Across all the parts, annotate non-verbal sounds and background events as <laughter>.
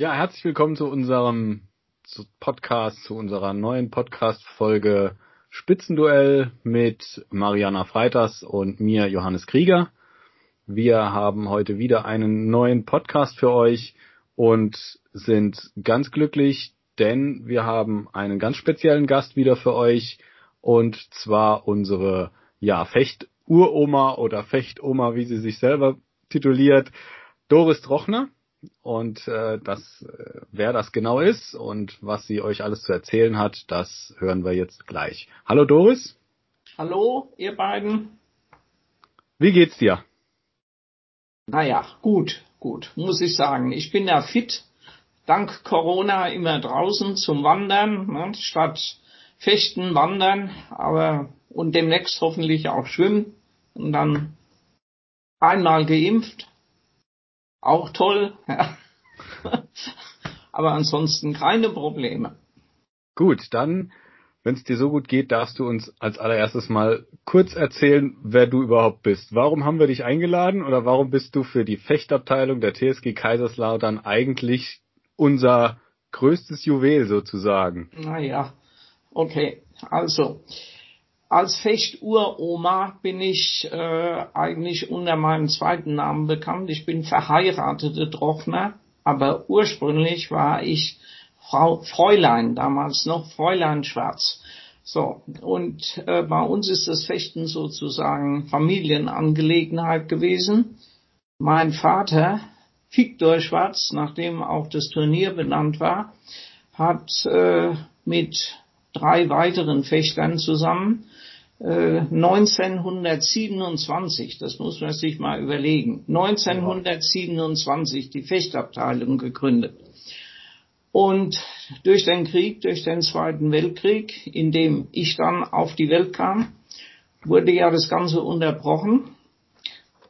Ja, herzlich willkommen zu unserem Podcast, zu unserer neuen Podcast-Folge Spitzenduell mit Mariana Freitas und mir, Johannes Krieger. Wir haben heute wieder einen neuen Podcast für euch und sind ganz glücklich, denn wir haben einen ganz speziellen Gast wieder für euch und zwar unsere ja Fecht-Uroma oder Fechtoma, wie sie sich selber tituliert, Doris Trochner. Und äh, das, äh, wer das genau ist und was sie euch alles zu erzählen hat, das hören wir jetzt gleich. Hallo Doris. Hallo, ihr beiden. Wie geht's dir? Naja, gut, gut, muss ich sagen. Ich bin ja fit, dank Corona immer draußen zum Wandern, ne, statt Fechten, Wandern, aber und demnächst hoffentlich auch schwimmen und dann einmal geimpft auch toll. Ja. <laughs> Aber ansonsten keine Probleme. Gut, dann, wenn es dir so gut geht, darfst du uns als allererstes mal kurz erzählen, wer du überhaupt bist. Warum haben wir dich eingeladen oder warum bist du für die Fechtabteilung der TSG Kaiserslautern eigentlich unser größtes Juwel sozusagen? Naja, okay. Also, als Fechturoma bin ich äh, eigentlich unter meinem zweiten Namen bekannt. Ich bin verheiratete Trochner, aber ursprünglich war ich Frau Fräulein, damals noch Fräulein Schwarz. So, und äh, bei uns ist das Fechten sozusagen Familienangelegenheit gewesen. Mein Vater, Viktor Schwarz, nachdem auch das Turnier benannt war, hat äh, mit drei weiteren Fechtern zusammen 1927, äh, das muss man sich mal überlegen, 1927 die Fechtabteilung gegründet. Und durch den Krieg, durch den Zweiten Weltkrieg, in dem ich dann auf die Welt kam, wurde ja das Ganze unterbrochen.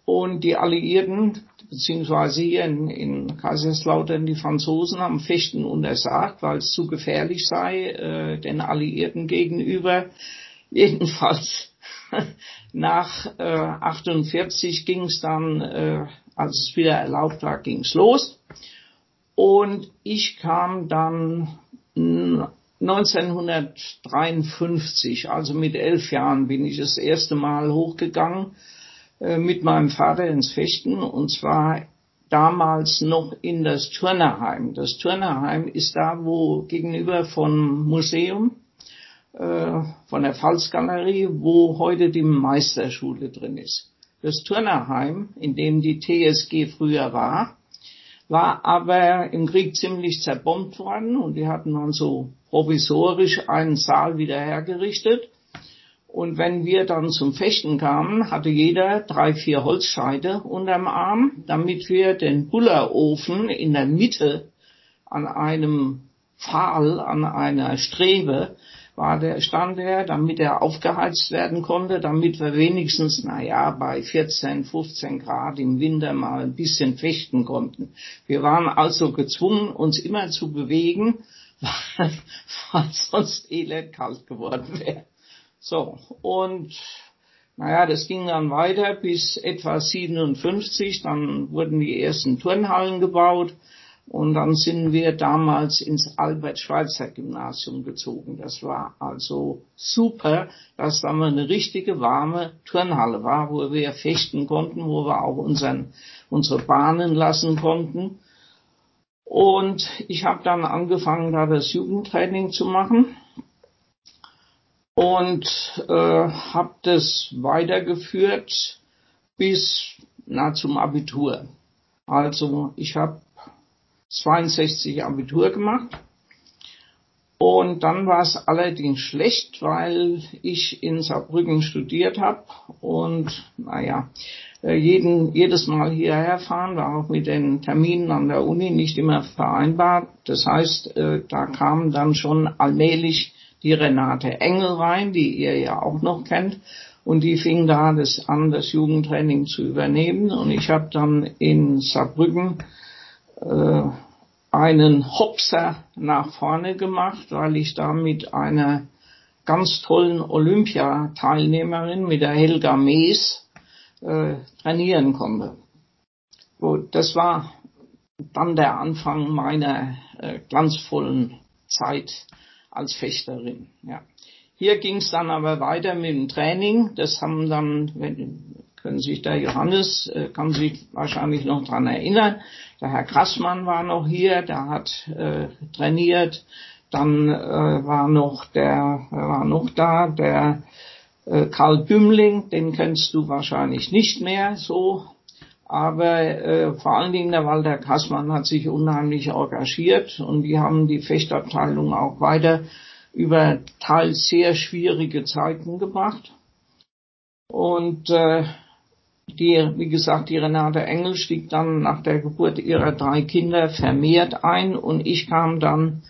Und die Alliierten, beziehungsweise hier in, in Kaiserslautern die Franzosen, haben Fechten untersagt, weil es zu gefährlich sei, äh, den Alliierten gegenüber. Jedenfalls <laughs> nach äh, 48 ging es dann, äh, als es wieder erlaubt war, ging es los. Und ich kam dann 1953, also mit elf Jahren, bin ich das erste Mal hochgegangen äh, mit meinem Vater ins Fechten und zwar damals noch in das Turnerheim. Das Turnerheim ist da, wo gegenüber vom Museum äh, von der Pfalzgalerie, wo heute die Meisterschule drin ist. Das Turnerheim, in dem die TSG früher war, war aber im Krieg ziemlich zerbombt worden und die hatten dann so provisorisch einen Saal wieder hergerichtet. Und wenn wir dann zum Fechten kamen, hatte jeder drei, vier Holzscheide unterm Arm, damit wir den Bullerofen in der Mitte an einem Pfahl, an einer Strebe war der, stand er, damit er aufgeheizt werden konnte, damit wir wenigstens, na ja, bei 14, 15 Grad im Winter mal ein bisschen fechten konnten. Wir waren also gezwungen, uns immer zu bewegen, <laughs> weil, weil sonst elend kalt geworden wäre. So, und naja, das ging dann weiter bis etwa 57, dann wurden die ersten Turnhallen gebaut und dann sind wir damals ins Albert-Schweitzer-Gymnasium gezogen. Das war also super, dass da mal eine richtige warme Turnhalle war, wo wir fechten konnten, wo wir auch unseren, unsere Bahnen lassen konnten. Und ich habe dann angefangen, da das Jugendtraining zu machen und äh, habe das weitergeführt bis na zum Abitur. Also ich habe 62 Abitur gemacht. Und dann war es allerdings schlecht, weil ich in Saarbrücken studiert habe und naja, äh, jeden, jedes Mal hierher fahren war auch mit den Terminen an der Uni nicht immer vereinbart. Das heißt, äh, da kam dann schon allmählich die Renate Engel rein, die ihr ja auch noch kennt. Und die fing da das an, das Jugendtraining zu übernehmen. Und ich habe dann in Saarbrücken äh, einen Hopser nach vorne gemacht, weil ich da mit einer ganz tollen Olympiateilnehmerin, mit der Helga Mees, äh, trainieren konnte. Gut, das war dann der Anfang meiner äh, glanzvollen Zeit als Fechterin. Ja. Hier ging es dann aber weiter mit dem Training. Das haben dann, wenn, können sich der Johannes, äh, kann sich wahrscheinlich noch dran erinnern. Der Herr Krassmann war noch hier, der hat äh, trainiert. Dann äh, war noch der, war noch da, der äh, Karl Bümling, den kennst du wahrscheinlich nicht mehr so. Aber äh, vor allen Dingen der Walter Kassmann hat sich unheimlich engagiert und die haben die Fechtabteilung auch weiter über teils sehr schwierige Zeiten gebracht. Und äh, die, wie gesagt, die Renate Engel stieg dann nach der Geburt ihrer drei Kinder vermehrt ein und ich kam dann,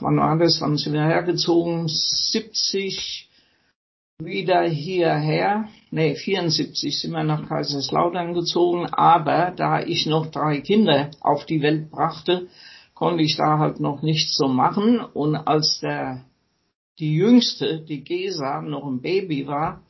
wann war das, wann sind wir hergezogen? 70 wieder hierher. Nee, 74 sind wir nach Kaiserslautern gezogen, aber da ich noch drei Kinder auf die Welt brachte, konnte ich da halt noch nichts so machen und als der die jüngste, die Gesa, noch ein Baby war,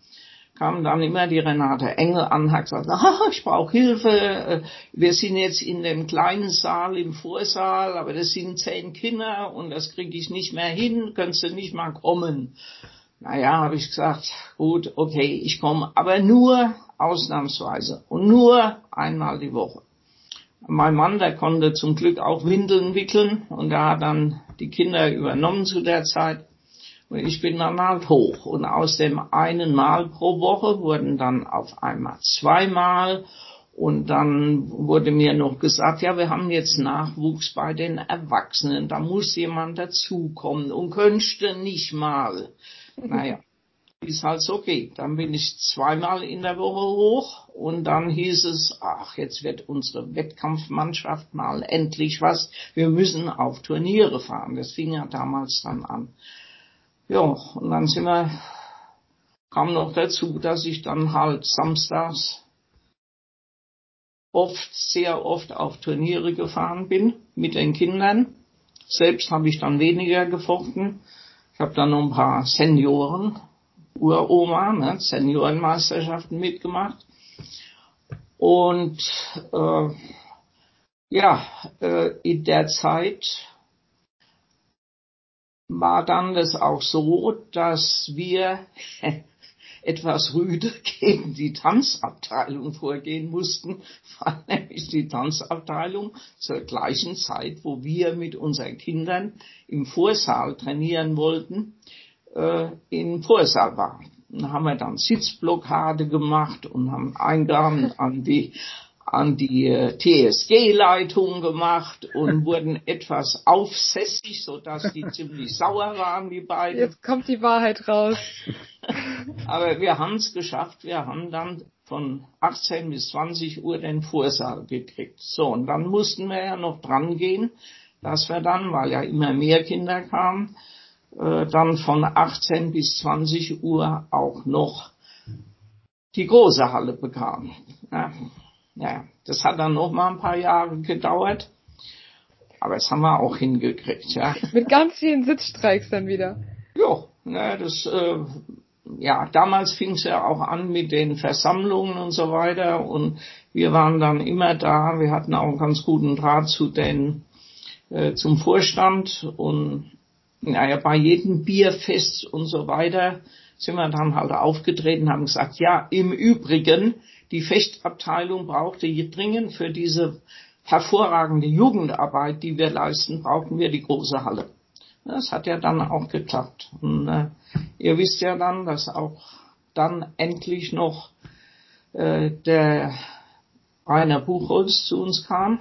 kam dann immer die Renate Engel an, hat gesagt, <laughs> ah, ich brauche Hilfe, wir sind jetzt in dem kleinen Saal im Vorsaal, aber das sind zehn Kinder und das kriege ich nicht mehr hin, könntest du nicht mal kommen. Naja, habe ich gesagt, gut, okay, ich komme, aber nur ausnahmsweise und nur einmal die Woche. Mein Mann, der konnte zum Glück auch Windeln wickeln und er hat dann die Kinder übernommen zu der Zeit. Und ich bin dann halt hoch. Und aus dem einen Mal pro Woche wurden dann auf einmal zweimal. Und dann wurde mir noch gesagt, ja, wir haben jetzt Nachwuchs bei den Erwachsenen. Da muss jemand dazukommen und könnte nicht mal. <laughs> Naja, ist halt so okay. Dann bin ich zweimal in der Woche hoch und dann hieß es, ach, jetzt wird unsere Wettkampfmannschaft mal endlich was. Wir müssen auf Turniere fahren. Das fing ja damals dann an. Ja, und dann sind wir, kam noch dazu, dass ich dann halt samstags oft, sehr oft auf Turniere gefahren bin mit den Kindern. Selbst habe ich dann weniger gefochten. Ich habe dann noch ein paar Senioren, Uroma, ne, Seniorenmeisterschaften mitgemacht. Und äh, ja, äh, in der Zeit war dann das auch so, dass wir <laughs> etwas rüde <laughs> gegen die Tanzabteilung vorgehen mussten, <laughs> weil nämlich die Tanzabteilung zur gleichen Zeit, wo wir mit unseren Kindern im Vorsaal trainieren wollten, äh, im Vorsaal war. Da haben wir dann Sitzblockade gemacht und haben Eingaben an die an die äh, TSG-Leitung gemacht und <laughs> wurden etwas aufsässig, so dass die <laughs> ziemlich sauer waren, die beiden. Jetzt kommt die Wahrheit raus. <laughs> Aber wir haben es geschafft. Wir haben dann von 18 bis 20 Uhr den Vorsaal gekriegt. So, und dann mussten wir ja noch dran gehen, dass wir dann, weil ja immer mehr Kinder kamen, äh, dann von 18 bis 20 Uhr auch noch die große Halle bekamen. Ja. Ja, das hat dann noch mal ein paar Jahre gedauert. Aber das haben wir auch hingekriegt, ja. <laughs> Mit ganz vielen Sitzstreiks dann wieder. Ja, ne, das, äh, ja, damals fing es ja auch an mit den Versammlungen und so weiter und wir waren dann immer da. Wir hatten auch einen ganz guten Draht zu den, äh, zum Vorstand und naja, bei jedem Bierfest und so weiter sind wir dann halt aufgetreten, haben gesagt, ja, im Übrigen, die Fechtabteilung brauchte dringend für diese hervorragende Jugendarbeit, die wir leisten, brauchen wir die große Halle. Das hat ja dann auch geklappt. Und äh, ihr wisst ja dann, dass auch dann endlich noch äh, der Rainer Buchholz zu uns kam,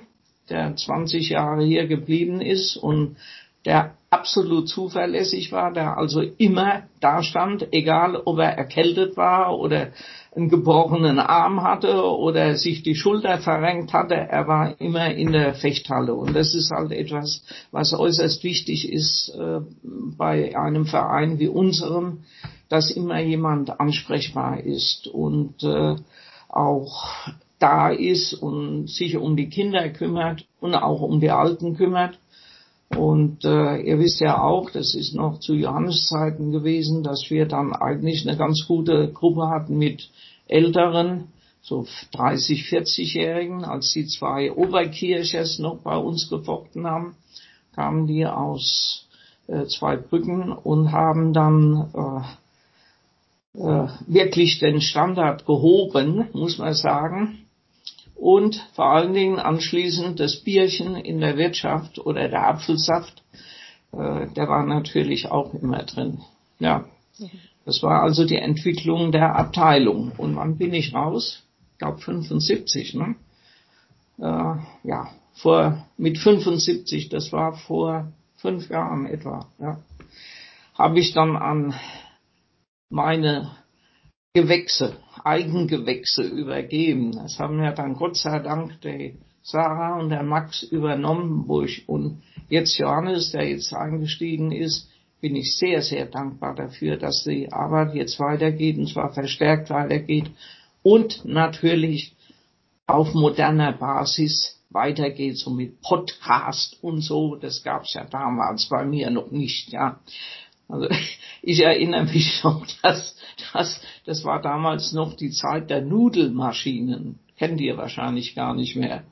der 20 Jahre hier geblieben ist und der absolut zuverlässig war, der also immer da stand, egal ob er erkältet war oder einen gebrochenen Arm hatte oder sich die Schulter verrenkt hatte, er war immer in der Fechthalle. Und das ist halt etwas, was äußerst wichtig ist äh, bei einem Verein wie unserem, dass immer jemand ansprechbar ist und äh, auch da ist und sich um die Kinder kümmert und auch um die Alten kümmert. Und äh, ihr wisst ja auch, das ist noch zu Johanneszeiten gewesen, dass wir dann eigentlich eine ganz gute Gruppe hatten mit älteren so 30, 40-Jährigen, als die zwei Oberkirchers noch bei uns gefochten haben, kamen die aus äh, zwei Brücken und haben dann äh, äh, wirklich den Standard gehoben, muss man sagen. Und vor allen Dingen anschließend das Bierchen in der Wirtschaft oder der Apfelsaft, äh, der war natürlich auch immer drin. Ja, das war also die Entwicklung der Abteilung. Und wann bin ich raus? Ich glaube 75, ne? Äh, ja, vor mit 75, das war vor fünf Jahren etwa, ja, habe ich dann an meine Gewächse, Eigengewächse übergeben. Das haben ja dann Gott sei Dank die Sarah und der Max übernommen, wo ich, und jetzt Johannes, der jetzt eingestiegen ist, bin ich sehr, sehr dankbar dafür, dass die Arbeit jetzt weitergeht und zwar verstärkt weitergeht und natürlich auf moderner Basis weitergeht, so mit Podcast und so. Das gab's ja damals bei mir noch nicht, ja. Also <laughs> ich erinnere mich noch, dass, dass das war damals noch die Zeit der Nudelmaschinen. Kennt ihr wahrscheinlich gar nicht mehr.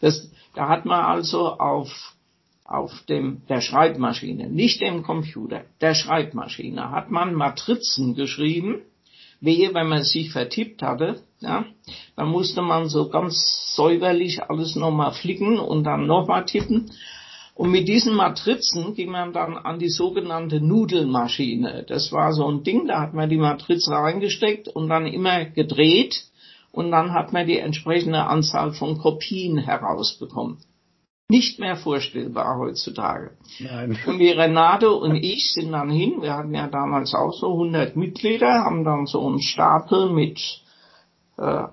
Das, da hat man also auf auf dem der Schreibmaschine, nicht dem Computer, der Schreibmaschine hat man Matrizen geschrieben Wehe, wenn man sich vertippt hatte, ja, dann musste man so ganz säuberlich alles nochmal flicken und dann nochmal tippen. Und mit diesen Matrizen ging man dann an die sogenannte Nudelmaschine. Das war so ein Ding, da hat man die Matrize reingesteckt und dann immer gedreht und dann hat man die entsprechende Anzahl von Kopien herausbekommen nicht mehr vorstellbar heutzutage. Nein. Und die Renate und ich sind dann hin, wir hatten ja damals auch so 100 Mitglieder, haben dann so einen Stapel mit äh,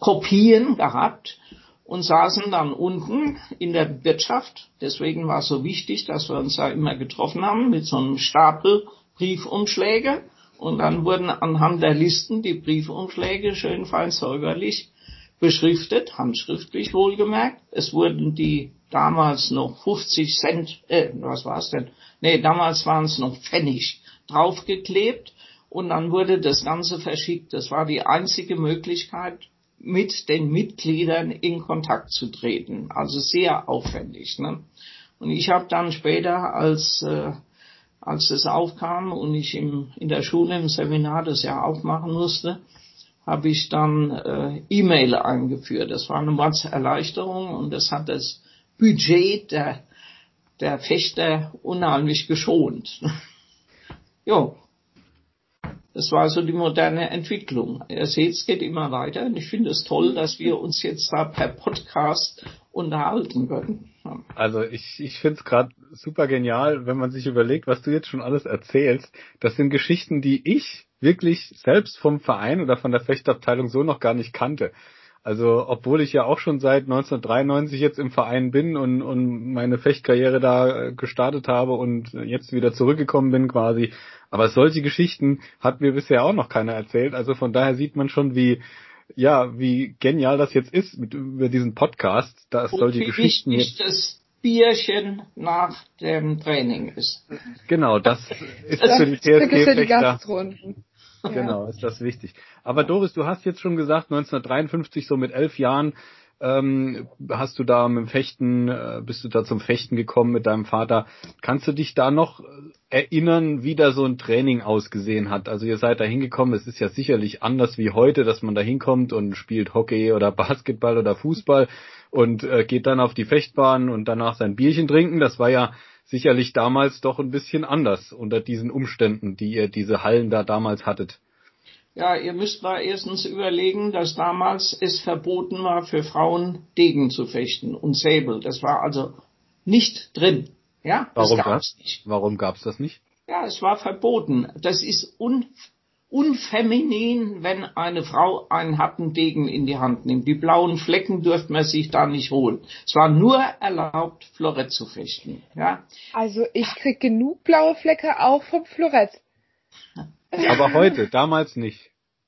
Kopien gehabt und saßen dann unten in der Wirtschaft. Deswegen war es so wichtig, dass wir uns da immer getroffen haben mit so einem Stapel Briefumschläge. Und dann wurden anhand der Listen die Briefumschläge schön fein säuberlich beschriftet, handschriftlich wohlgemerkt. Es wurden die damals noch 50 Cent, äh, was war es denn? Nee, damals waren es noch Pfennig draufgeklebt und dann wurde das Ganze verschickt. Das war die einzige Möglichkeit, mit den Mitgliedern in Kontakt zu treten. Also sehr aufwendig. Ne? Und ich habe dann später, als äh, als das aufkam und ich im, in der Schule im Seminar das ja auch machen musste, habe ich dann äh, E-Mail eingeführt. Das war eine Erleichterung und das hat das Budget der, der Fechter unheimlich geschont. <laughs> jo. Das war so die moderne Entwicklung. Ihr seht, es geht immer weiter und ich finde es toll, dass wir uns jetzt da per Podcast unterhalten können. Also ich, ich finde es gerade super genial, wenn man sich überlegt, was du jetzt schon alles erzählst. Das sind Geschichten, die ich wirklich selbst vom Verein oder von der Fechtabteilung so noch gar nicht kannte. Also, obwohl ich ja auch schon seit 1993 jetzt im Verein bin und, und meine Fechtkarriere da gestartet habe und jetzt wieder zurückgekommen bin quasi. Aber solche Geschichten hat mir bisher auch noch keiner erzählt. Also von daher sieht man schon, wie, ja, wie genial das jetzt ist mit, über diesen Podcast, dass und solche Geschichten jetzt. Das Bierchen nach dem Training ist. Genau, das ist das für die TSG-Fechter. Genau, ist das wichtig. Aber Doris, du hast jetzt schon gesagt, 1953, so mit elf Jahren, ähm, hast du da mit dem Fechten, äh, bist du da zum Fechten gekommen mit deinem Vater. Kannst du dich da noch erinnern, wie da so ein Training ausgesehen hat? Also ihr seid da hingekommen, es ist ja sicherlich anders wie heute, dass man da hinkommt und spielt Hockey oder <laughs> Basketball oder Fußball und äh, geht dann auf die Fechtbahn und danach sein Bierchen trinken. Das war ja sicherlich damals doch ein bisschen anders unter diesen Umständen, die ihr diese Hallen da damals hattet. Ja, ihr müsst mal erstens überlegen, dass damals es verboten war, für Frauen Degen zu fechten und Säbel. Das war also nicht drin. Ja, Warum gab's nicht. Warum gab's das nicht? Ja, es war verboten. Das ist un unfeminin, wenn eine Frau einen Hattendegen in die Hand nimmt. Die blauen Flecken dürfte man sich da nicht holen. Es war nur erlaubt, Florett zu fechten. Ja? Also ich krieg genug blaue Flecke auch vom Florett. <laughs> Aber heute, damals nicht.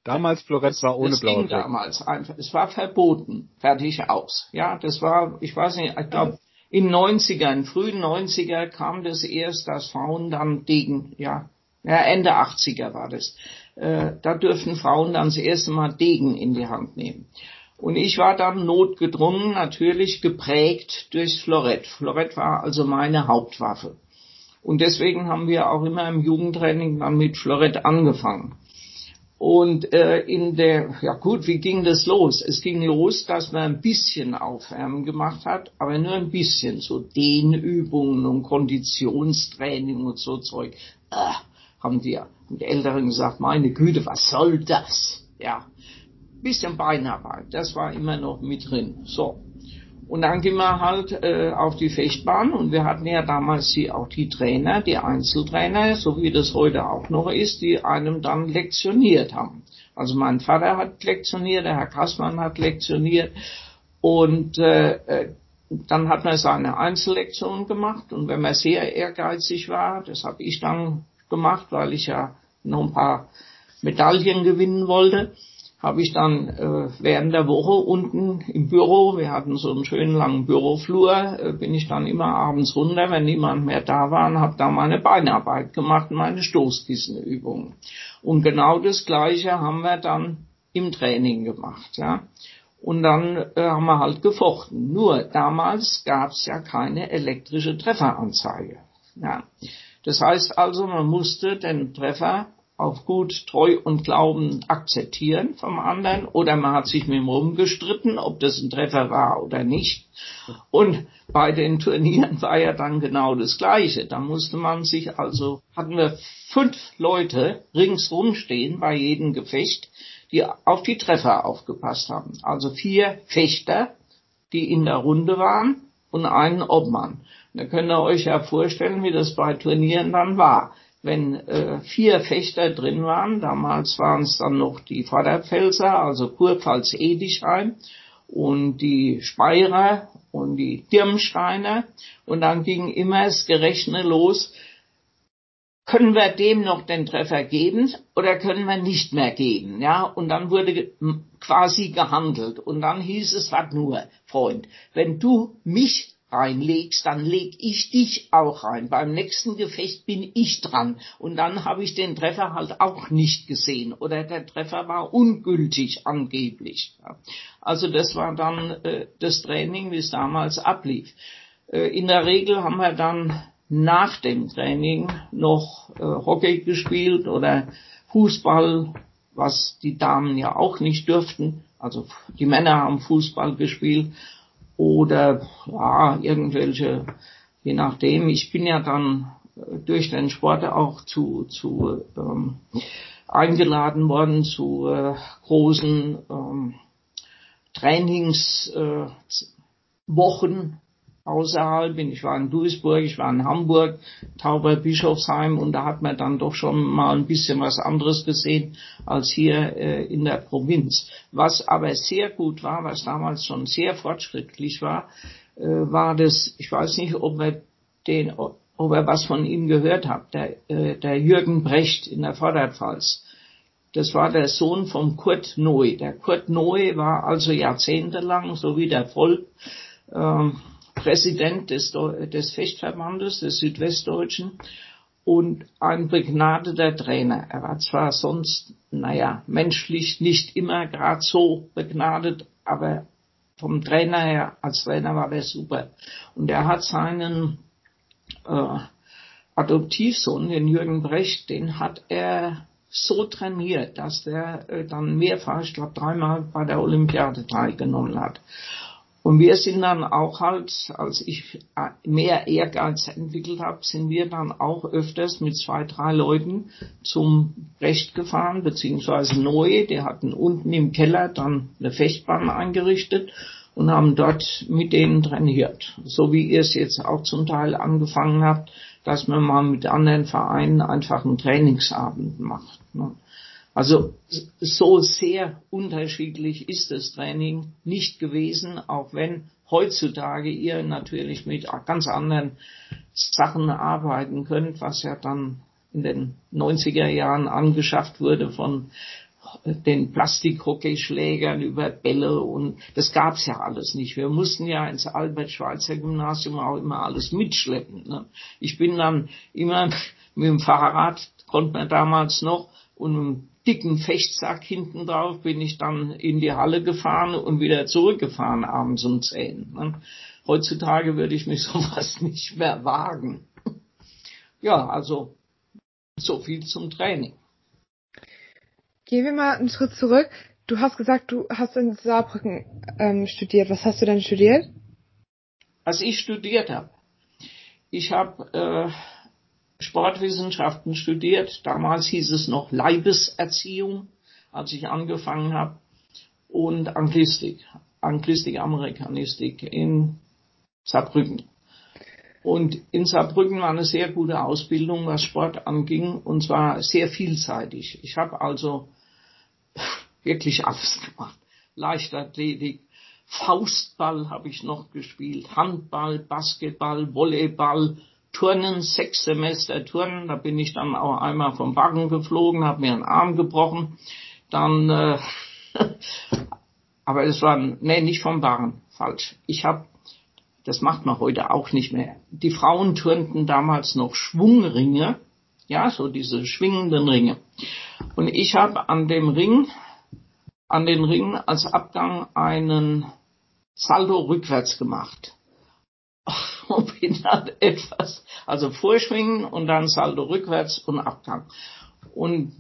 Damals Florett war ohne das blaue ging Flecken. damals einfach. Es war verboten. Fertig aus. Ja, das war, ich weiß nicht, ich glaube, in 90ern, frühen 90er kam das erst, dass Frauen dann Degen, ja, ja, Ende 80er war das, Äh, da dürfen Frauen dann das erste Mal Degen in die Hand nehmen. Und ich war dann notgedrungen, natürlich geprägt durchs Florett. Florett war also meine Hauptwaffe. Und deswegen haben wir auch immer im Jugendtraining dann mit Florett angefangen. Und äh, in der, ja gut, wie ging das los? Es ging los, dass man ein bisschen Aufwärmen gemacht hat, aber nur ein bisschen, so Dehnübungen und Konditionstraining und so Zeug. Äh, haben die, haben die Älteren gesagt, meine Güte, was soll das? Ja, bisschen Beinarbeit, das war immer noch mit drin. So. Und dann gehen wir halt äh, auf die Fechtbahn und wir hatten ja damals die, auch die Trainer, die Einzeltrainer, so wie das heute auch noch ist, die einem dann lektioniert haben. Also mein Vater hat lektioniert, der Herr Kassmann hat lektioniert und äh, äh, dann hat man seine Einzellektion gemacht und wenn man sehr ehrgeizig war, das habe ich dann gemacht, weil ich ja noch ein paar Medaillen gewinnen wollte, habe ich dann äh, während der Woche unten im Büro, wir hatten so einen schönen langen Büroflur, äh, bin ich dann immer abends runter, wenn niemand mehr da war, und habe da meine Beinarbeit gemacht, meine Stoßkissenübungen. Und genau das Gleiche haben wir dann im Training gemacht, ja. Und dann äh, haben wir halt gefochten. Nur damals gab es ja keine elektrische Trefferanzeige. Ja. Das heißt also, man musste den Treffer auf gut, treu und Glauben akzeptieren vom anderen oder man hat sich mit ihm rumgestritten, ob das ein Treffer war oder nicht. Und bei den Turnieren <laughs> war ja dann genau das Gleiche. Da musste man sich also, hatten wir fünf Leute ringsrum stehen bei jedem Gefecht, die auf die Treffer aufgepasst haben. Also vier Fechter, die in der Runde waren und einen Obmann. Da könnt ihr euch ja vorstellen, wie das bei Turnieren dann war. Wenn äh, vier Fechter drin waren, damals waren es dann noch die Vorderpfälzer, also Kurpfalz Edichheim und die Speyerer und die Dirmsteiner und dann ging immer das Gerechne los, können wir dem noch den Treffer geben oder können wir nicht mehr geben, ja? Und dann wurde quasi gehandelt. Und dann hieß es, was nur, Freund, wenn du mich reinlegst, dann leg ich dich auch rein. Beim nächsten Gefecht bin ich dran. Und dann habe ich den Treffer halt auch nicht gesehen. Oder der Treffer war ungültig angeblich. Also das war dann äh, das Training, wie es damals ablief. Äh, in der Regel haben wir dann nach dem Training noch äh, Hockey gespielt oder Fußball, was die Damen ja auch nicht dürften. Also die Männer haben Fußball gespielt oder ja, irgendwelche, je nachdem. Ich bin ja dann äh, durch den Sport auch zu, zu ähm, eingeladen worden zu äh, großen ähm, Trainingswochen äh, außerhalb bin. Ich war in Duisburg, ich war in Hamburg, Tauber Bischofsheim und da hat man dann doch schon mal ein bisschen was anderes gesehen als hier äh, in der Provinz. Was aber sehr gut war, was damals schon sehr fortschrittlich war, äh, war das, ich weiß nicht, ob er den, ob er was von ihm gehört hat, der, äh, der Jürgen Brecht in der Vorderpfalz. Das war der Sohn von Kurt Noe. Der Kurt Noe war also jahrzehntelang, so wie der Volk, ähm, Präsident des, des Fechtverbandes, des Südwestdeutschen und ein begnadeter Trainer. Er war zwar sonst, naja, menschlich nicht immer gerade so begnadet, aber vom Trainer her, als Trainer war der super. Und er hat seinen äh, Adoptivsohn, den Jürgen Brecht, den hat er so trainiert, dass der äh, dann mehrfach, ich glaube dreimal bei der Olympiade teilgenommen hat. Und wir sind dann auch halt, als ich mehr Ehrgeiz entwickelt habe, sind wir dann auch öfters mit zwei, drei Leuten zum Recht gefahren, beziehungsweise neu. Die hatten unten im Keller dann eine Fechtbahn eingerichtet und haben dort mit denen trainiert. So wie ihr es jetzt auch zum Teil angefangen habt, dass man mal mit anderen Vereinen einfach einen Trainingsabend macht. Ne? Also so sehr unterschiedlich ist das Training nicht gewesen, auch wenn heutzutage ihr natürlich mit ganz anderen Sachen arbeiten könnt, was ja dann in den 90er Jahren angeschafft wurde von den Plastikhockeyschlägern über Bälle und das gab's ja alles nicht. Wir mussten ja ins Albert-Schweitzer-Gymnasium auch immer alles mitschleppen. Ne? Ich bin dann immer <laughs> mit dem Fahrrad, konnte man damals noch, und dicken Fechtsack hinten drauf bin ich dann in die Halle gefahren und wieder zurückgefahren abends um zehn. Ne? Heutzutage würde ich mich <laughs> sowas nicht mehr wagen. Ja, also so viel zum Training. Gehen wir mal einen Schritt zurück. Du hast gesagt, du hast in Saarbrücken ähm, studiert. Was hast du denn studiert? Was ich studiert habe. Ich habe äh, Sportwissenschaften studiert. Damals hieß es noch Leibeserziehung, als ich angefangen habe. Und Anglistik, Anglistik, Amerikanistik in Saarbrücken. Und in Saarbrücken war eine sehr gute Ausbildung, was Sport anging, und zwar sehr vielseitig. Ich habe also <laughs> wirklich alles gemacht. Leichtathletik, Faustball habe ich noch gespielt, Handball, Basketball, Volleyball, Turnen, sechs Semester Turnen, da bin ich dann auch einmal vom Wagen geflogen, habe mir einen Arm gebrochen, dann, äh, <laughs> aber es war, nee, nicht vom Wagen, falsch. Ich habe, das macht man heute auch nicht mehr. Die Frauen turnten damals noch Schwungringe, ja, so diese schwingenden Ringe. Und ich habe an dem Ring, an den Ringen als Abgang einen Salto rückwärts gemacht. Und bin dann etwas, also vorschwingen und dann Salto rückwärts und Abgang. Und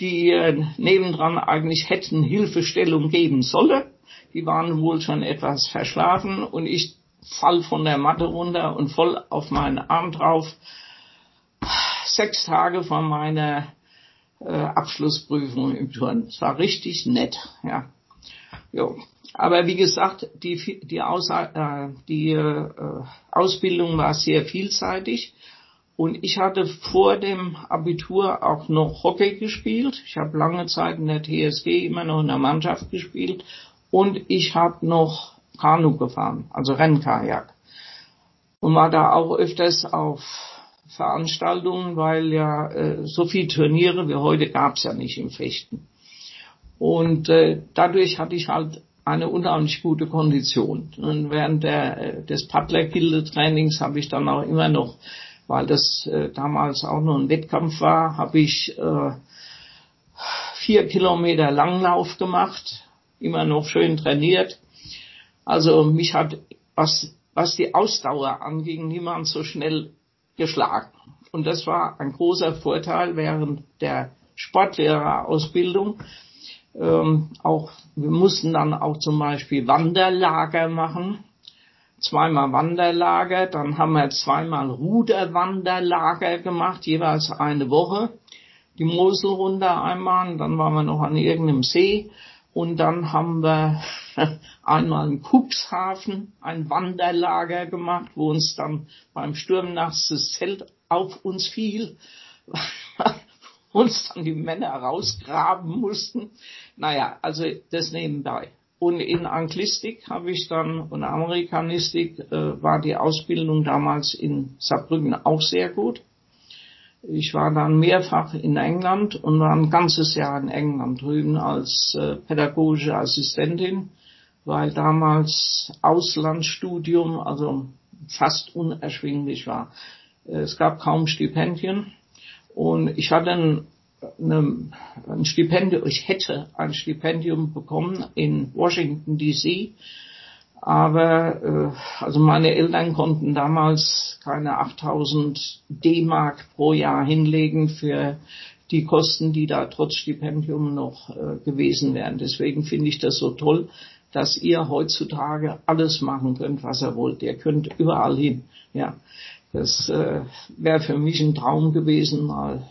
die äh, nebendran eigentlich hätten Hilfestellung geben sollen, die waren wohl schon etwas verschlafen und ich fall von der Matte runter und voll auf meinen Arm drauf. Sechs Tage vor meiner äh, Abschlussprüfung im Turn. Es war richtig nett, ja. Jo. Aber wie gesagt, die, die, Ausa äh, die äh, Ausbildung war sehr vielseitig. Und ich hatte vor dem Abitur auch noch Hockey gespielt. Ich habe lange Zeit in der TSG immer noch in der Mannschaft gespielt. Und ich habe noch Kanu gefahren, also Rennkajak. Und war da auch öfters auf Veranstaltungen, weil ja äh, so viele Turniere wie heute gab's ja nicht im Fechten. Und äh, dadurch hatte ich halt eine unheimlich gute Kondition. Und während der, des Paddler-Gilde-Trainings habe ich dann auch immer noch, weil das äh, damals auch noch ein Wettkampf war, habe ich äh, vier Kilometer Langlauf gemacht, immer noch schön trainiert. Also mich hat, was, was die Ausdauer anging, niemand so schnell geschlagen. Und das war ein großer Vorteil während der Sportlehrerausbildung, ähm, auch, wir mussten dann auch zum Beispiel Wanderlager machen. Zweimal Wanderlager, dann haben wir zweimal Ruderwanderlager gemacht, jeweils eine Woche. Die Mosel runter einmal, dann waren wir noch an irgendeinem See und dann haben wir <laughs> einmal in Cuxhaven ein Wanderlager gemacht, wo uns dann beim Sturm nachts das Zelt auf uns fiel <laughs> uns dann die Männer rausgraben mussten. Naja, also das nebenbei. Und in Anglistik habe ich dann und Amerikanistik äh, war die Ausbildung damals in Saarbrücken auch sehr gut. Ich war dann mehrfach in England und war ein ganzes Jahr in England drüben als äh, pädagogische Assistentin, weil damals Auslandsstudium also fast unerschwinglich war. Es gab kaum Stipendien und ich hatte ein, eine, ein Stipendium, ich hätte ein Stipendium bekommen in Washington DC, aber äh, also meine Eltern konnten damals keine 8000 D-Mark pro Jahr hinlegen für die Kosten, die da trotz Stipendium noch äh, gewesen wären. Deswegen finde ich das so toll, dass ihr heutzutage alles machen könnt, was ihr wollt. Ihr könnt überall hin. Ja, das äh, wäre für mich ein Traum gewesen, mal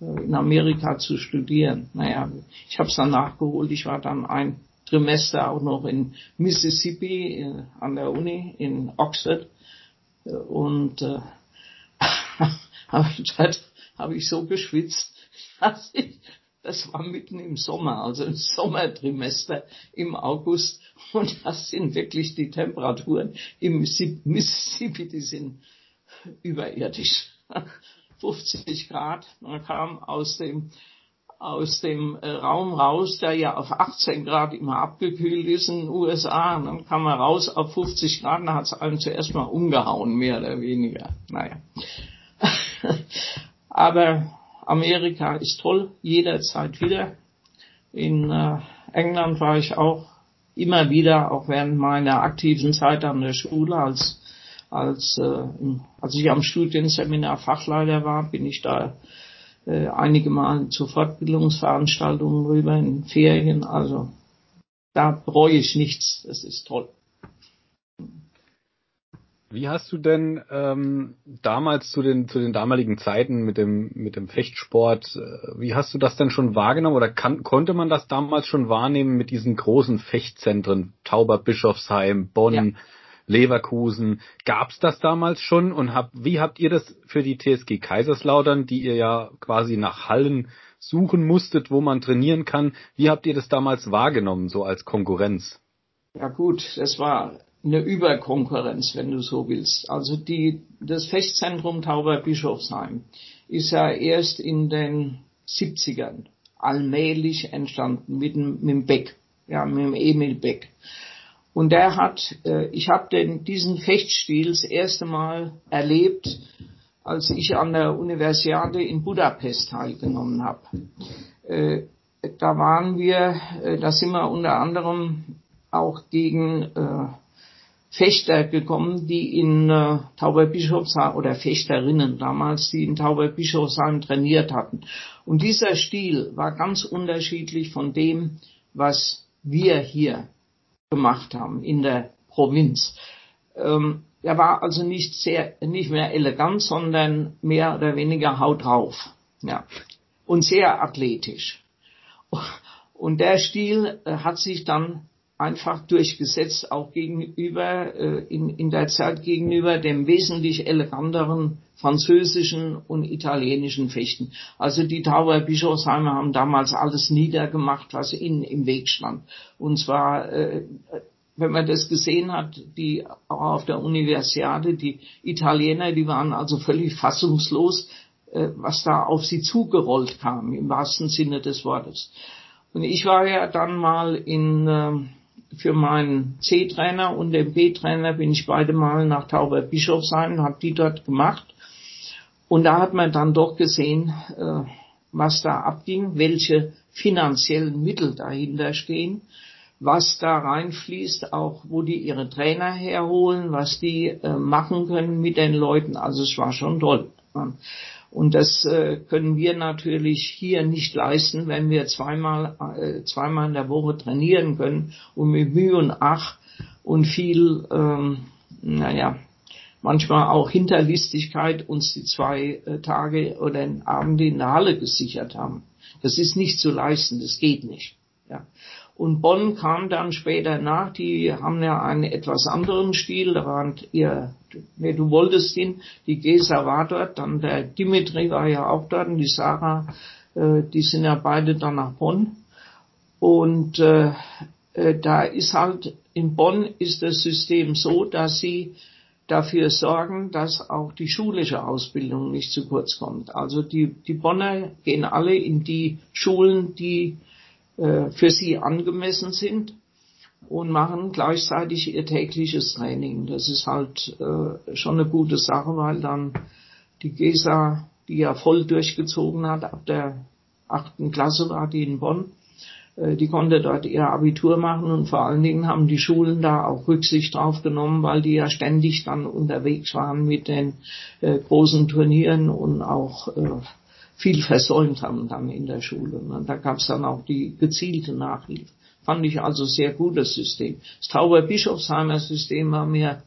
äh, in Amerika zu studieren. Naja, ich habe es dann nachgeholt. Ich war dann ein Trimester auch noch in Mississippi äh, an der Uni in Oxford äh, und äh, <laughs> habe ich so geschwitzt, <laughs> dass ich, das war mitten im Sommer, also im Sommertrimester im August und das sind wirklich die Temperaturen im Mississippi, die sind überirdisch. <laughs> 50 Grad. Man kam aus dem aus dem äh, Raum raus, der ja auf 18 Grad immer abgekühlt ist in den USA. Und dann kam man raus auf 50 Grad, da hat es einen zuerst mal umgehauen, mehr oder weniger. Naja. <laughs> Aber Amerika ist toll, jederzeit wieder. In äh, England war ich auch immer wieder, auch während meiner aktiven Zeit an der Schule als als äh, als ich am Studienseminar Fachleiter war, bin ich da äh, einige Mal zu Fortbildungsveranstaltungen rüber in Ferien. Also da bereue ich nichts. Das ist toll. Wie hast du denn ähm, damals zu den zu den damaligen Zeiten mit dem mit dem Fechtsport, äh, wie hast du das denn schon wahrgenommen oder kann, konnte man das damals schon wahrnehmen mit diesen großen Fechtzentren Tauber Bischofsheim, Bonn, ja. Leverkusen? Gab's das damals schon und hab, wie habt ihr das für die TSG Kaiserslautern, die ihr ja quasi nach Hallen suchen musstet, wo man trainieren kann, wie habt ihr das damals wahrgenommen so als Konkurrenz? Ja gut, das war eine Überkonkurrenz, wenn du so willst. Also die, das Festzentrum Tauber-Bischofsheim ist ja erst in den 70ern allmählich entstanden mit dem, mit dem Beck, ja, mit dem Emil Beck. Und der hat, äh, ich habe den diesen Fechtstil das erste Mal erlebt, als ich an der Universiade in Budapest teilgenommen habe. Äh, da waren wir, äh, da sind wir unter anderem auch gegen äh, Fechter gekommen, die in äh, Tauberbischofsheim oder Fechterinnen damals, die in Tauberbischofsheim trainiert hatten. Und dieser Stil war ganz unterschiedlich von dem, was wir hier gemacht haben in der Provinz. Ähm, er war also nicht sehr, nicht mehr elegant, sondern mehr oder weniger haut drauf. Ja. Und sehr athletisch. Und der Stil äh, hat sich dann einfach durchgesetzt, auch gegenüber, äh, in, in der Zeit gegenüber dem wesentlich eleganteren französischen und italienischen Fechten. Also die Tauber Bischofsheimer haben damals alles niedergemacht, was ihnen im Weg stand. Und zwar, äh, wenn man das gesehen hat, die auch auf der Universiade, die Italiener, die waren also völlig fassungslos, äh, was da auf sie zugerollt kam, im wahrsten Sinne des Wortes. Und ich war ja dann mal in äh, für meinen C-Trainer und den B-Trainer bin ich beide Mal nach Tauber Bischofsheim, habe die dort gemacht. Und da hat man dann doch gesehen, äh, was da abging, welche finanziellen Mittel dahinter stehen, was da reinfließt, auch wo die ihre Trainer herholen, was die äh, machen können mit den Leuten. Also es war schon toll. Und das äh, können wir natürlich hier nicht leisten, wenn wir zweimal, äh, zweimal in der Woche trainieren können und mit Mühe und Ach und viel, ähm, naja, manchmal auch Hinterlistigkeit uns die zwei äh, Tage oder den Abend in der Halle gesichert haben. Das ist nicht zu leisten, das geht nicht. Ja. Und Bonn kam dann später nach, die haben ja einen etwas anderen Stil, da waren ihr, nee, du wolltest ihn, die Gesa war dort, dann der Dimitri war ja auch dort und die Sarah, äh, die sind ja beide dann nach Bonn. Und äh, äh, da ist halt, in Bonn ist das System so, dass sie dafür sorgen, dass auch die schulische Ausbildung nicht zu kurz kommt. Also die, die Bonner gehen alle in die Schulen, die äh, für sie angemessen sind und machen gleichzeitig ihr tägliches Training. Das ist halt äh, schon eine gute Sache, weil dann die GESA, die ja voll durchgezogen hat, ab der achten Klasse war die in Bonn, äh, die konnte dort ihr Abitur machen und vor allen Dingen haben die Schulen da auch Rücksicht drauf genommen, weil die ja ständig dann unterwegs waren mit den äh, großen Turnieren und auch äh, viel versäumt haben dann in der Schule. Und da gab es dann auch die gezielte Nachhilfe. Fand ich also sehr gutes System. Das Tauber-Bischofsheimer System war mir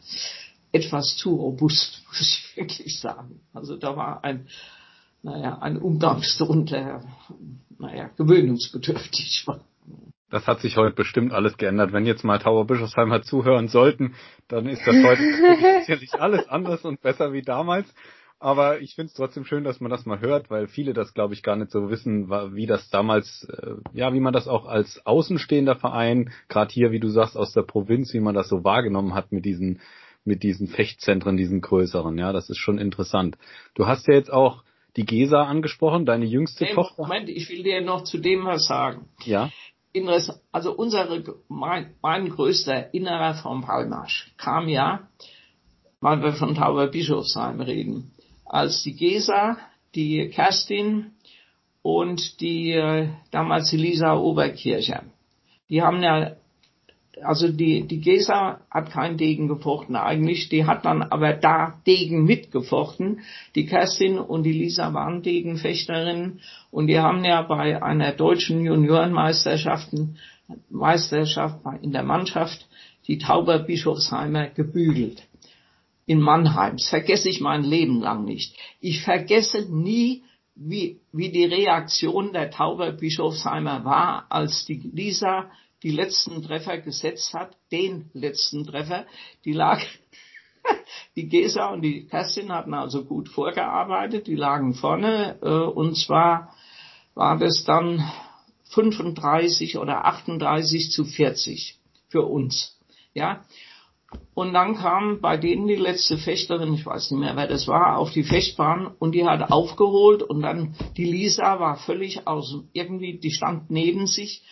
etwas zu robust, <laughs> muss ich wirklich sagen. Also da war ein, naja, ein Umgangston, der, naja, gewöhnungsbedürftig war. Das hat sich heute bestimmt alles geändert. Wenn jetzt mal Tauber Bischofsheimer zuhören sollten, dann ist das heute <laughs> sicherlich alles anders und besser wie damals. Aber ich finde es trotzdem schön, dass man das mal hört, weil viele das, glaube ich, gar nicht so wissen, wie das damals, äh, ja, wie man das auch als außenstehender Verein, gerade hier, wie du sagst, aus der Provinz, wie man das so wahrgenommen hat mit diesen, mit diesen Fechtzentren, diesen größeren. Ja, das ist schon interessant. Du hast ja jetzt auch die Gesa angesprochen, deine jüngste hey, Tochter. Moment, ich will dir noch zu dem was sagen. Ja. Also unsere, mein, mein größter innerer vom Palmarsch kam ja, weil wir von Tauber Bischofsheim reden als die Gesa die Kerstin und die äh, damals Lisa Oberkircher. Die haben ja, also die, die Gesa hat keinen Degen gefochten eigentlich, die hat dann aber da Degen mitgefochten. Die Kerstin und die Lisa waren Degenfechterinnen und die haben ja bei einer deutschen Juniorenmeisterschaften Meisterschaft in der Mannschaft die Tauber Bischofsheimer gebügelt. In Mannheim. Das vergesse ich mein Leben lang nicht. Ich vergesse nie, wie, wie die Reaktion der Tauber Bischofsheimer war, als die Lisa die letzten Treffer gesetzt hat, den letzten Treffer. Die lag, <laughs> die Gesa und die Kerstin hatten also gut vorgearbeitet, die lagen vorne, äh, und zwar war das dann 35 oder 38 zu 40 für uns. Ja. Und dann kam bei denen die letzte Fechterin, ich weiß nicht mehr, wer das war, auf die Fechtbahn und die hat aufgeholt und dann die Lisa war völlig aus, irgendwie, die stand neben sich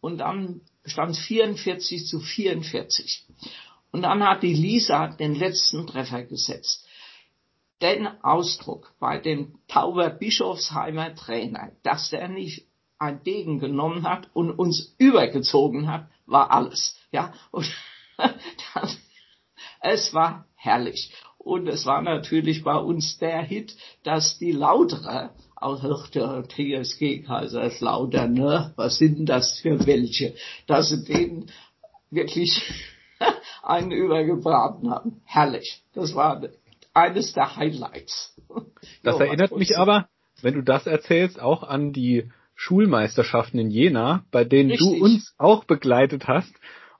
und dann stand 44 zu 44. Und dann hat die Lisa den letzten Treffer gesetzt. Den Ausdruck bei dem Tauber Bischofsheimer Trainer, dass der nicht ein Degen genommen hat und uns übergezogen hat, war alles. Ja, und <laughs> das, es war herrlich. Und es war natürlich bei uns der Hit, dass die Lauterer, auch der TSG Kaiserslautern, ne, was sind das für welche, dass sie denen wirklich <laughs> einen übergebraten haben. Herrlich. Das war eines der Highlights. <laughs> Das jo, erinnert mich aber, wenn du das erzählst, auch an die Schulmeisterschaften in Jena, bei denen Richtig. du uns auch begleitet hast.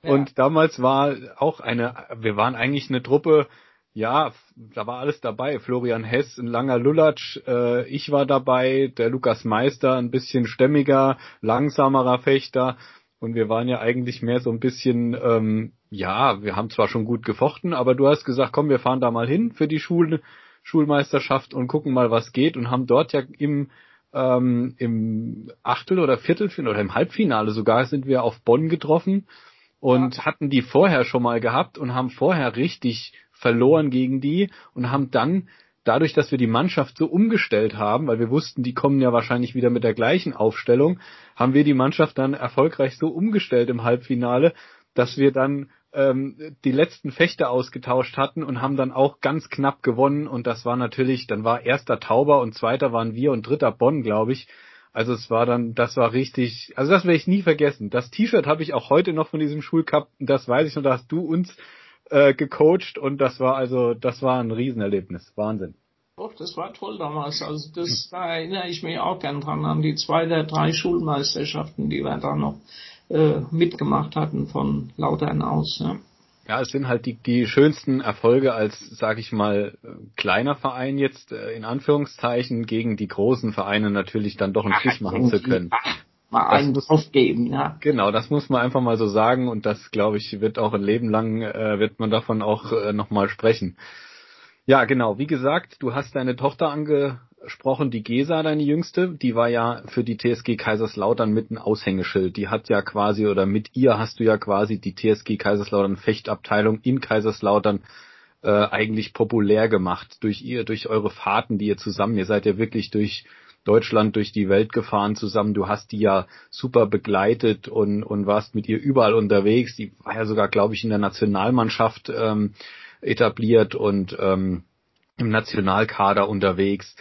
Und damals war auch eine, wir waren eigentlich eine Truppe, ja, da war alles dabei. Florian Hess, ein langer Lulatsch, äh, ich war dabei, der Lukas Meister, ein bisschen stämmiger, langsamerer Fechter. Und wir waren ja eigentlich mehr so ein bisschen, ähm, ja, wir haben zwar schon gut gefochten, aber du hast gesagt, komm, wir fahren da mal hin für die Schul Schulmeisterschaft und gucken mal, was geht und haben dort ja im ähm, im Achtel- oder Viertelfinale oder im Halbfinale sogar sind wir auf Bonn getroffen und ja. hatten die vorher schon mal gehabt und haben vorher richtig verloren gegen die und haben dann dadurch, dass wir die Mannschaft so umgestellt haben, weil wir wussten, die kommen ja wahrscheinlich wieder mit der gleichen Aufstellung, haben wir die Mannschaft dann erfolgreich so umgestellt im Halbfinale, dass wir dann ähm, die letzten Fechter ausgetauscht hatten und haben dann auch ganz knapp gewonnen und das war natürlich, dann war erster Tauber und zweiter waren wir und dritter Bonn, glaube ich. Also es war dann, das war richtig, also das werde ich nie vergessen. Das T-Shirt habe ich auch heute noch von diesem Schulcup, das weiß ich noch, da hast du uns äh, gecoacht und das war also, das war ein Riesenerlebnis. Wahnsinn. Doch, das war toll damals. Also das, da erinnere ich mich auch gern dran an die zwei der drei Schulmeisterschaften, die wir da noch äh, mitgemacht hatten von Lautern aus. Ja. Ja, es sind halt die, die schönsten Erfolge als, sag ich mal, kleiner Verein jetzt äh, in Anführungszeichen gegen die großen Vereine natürlich dann doch einen Strich machen zu können. Mal einen drauf geben, ja. Genau, das muss man einfach mal so sagen und das, glaube ich, wird auch ein Leben lang, äh, wird man davon auch äh, nochmal sprechen. Ja, genau. Wie gesagt, du hast deine Tochter ange, gesprochen, die Gesa, deine Jüngste, die war ja für die TSG Kaiserslautern mit ein Aushängeschild. Die hat ja quasi, oder mit ihr hast du ja quasi die TSG Kaiserslautern Fechtabteilung in Kaiserslautern äh, eigentlich populär gemacht durch ihr, durch eure Fahrten, die ihr zusammen, ihr seid ja wirklich durch Deutschland, durch die Welt gefahren zusammen. Du hast die ja super begleitet und, und warst mit ihr überall unterwegs. Die war ja sogar, glaube ich, in der Nationalmannschaft ähm, etabliert und ähm, im Nationalkader unterwegs.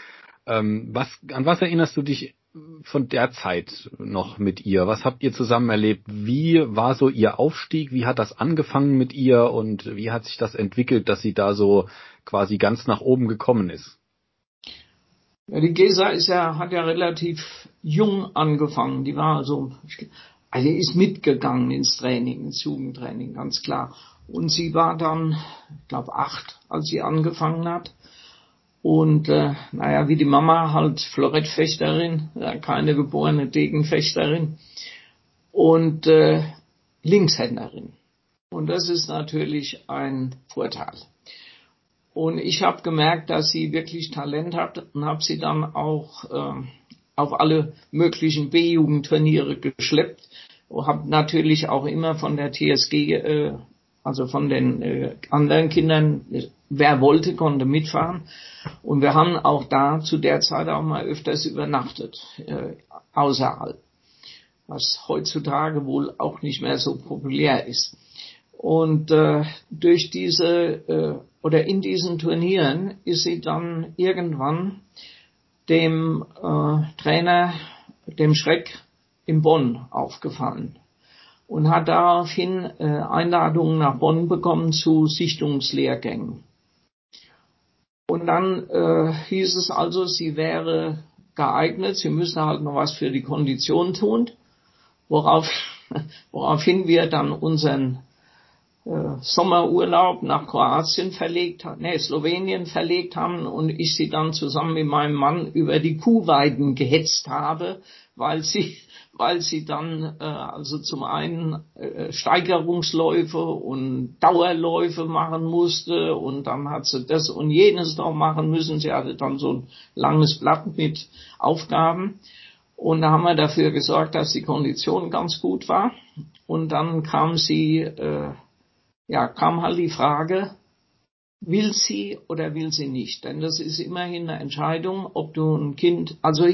Ähm, was, an was erinnerst du dich von der Zeit noch mit ihr? Was habt ihr zusammen erlebt? Wie war so ihr Aufstieg? Wie hat das angefangen mit ihr und wie hat sich das entwickelt, dass sie da so quasi ganz nach oben gekommen ist? Ja, die Gesa ist ja, hat ja relativ jung angefangen. Die war also, also ist mitgegangen ins Training, ins Jugendtraining, ganz klar. Und sie war dann, ich glaube, acht, als sie angefangen hat. Und äh, naja, wie die Mama halt Florettfechterin, ja, keine geborene Degenfechterin und äh, Linkshänderin. Und das ist natürlich ein Vorteil. Und ich habe gemerkt, dass sie wirklich Talent hat und habe sie dann auch äh, auf alle möglichen B-Jugendturniere geschleppt. Habe natürlich auch immer von der TSG äh, also von den äh, anderen Kindern, wer wollte, konnte mitfahren. Und wir haben auch da zu der Zeit auch mal öfters übernachtet, äh, außerhalb. Was heutzutage wohl auch nicht mehr so populär ist. Und äh, durch diese äh, oder in diesen Turnieren ist sie dann irgendwann dem äh, Trainer, dem Schreck in Bonn aufgefallen und hat daraufhin äh, Einladungen nach Bonn bekommen zu Sichtungslehrgängen. Und dann äh, hieß es also, sie wäre geeignet, sie müsse halt noch was für die Kondition tun, worauf, <laughs> woraufhin wir dann unseren äh, Sommerurlaub nach Kroatien verlegt haben, nee, Slowenien verlegt haben und ich sie dann zusammen mit meinem Mann über die Kuhweiden gehetzt habe, weil sie weil sie dann äh, also zum einen äh, Steigerungsläufe und Dauerläufe machen musste und dann hat sie das und jenes noch machen müssen. Sie hatte dann so ein langes Blatt mit Aufgaben und da haben wir dafür gesorgt, dass die Kondition ganz gut war und dann kam sie, äh, ja, kam halt die Frage, will sie oder will sie nicht? Denn das ist immerhin eine Entscheidung, ob du ein Kind, also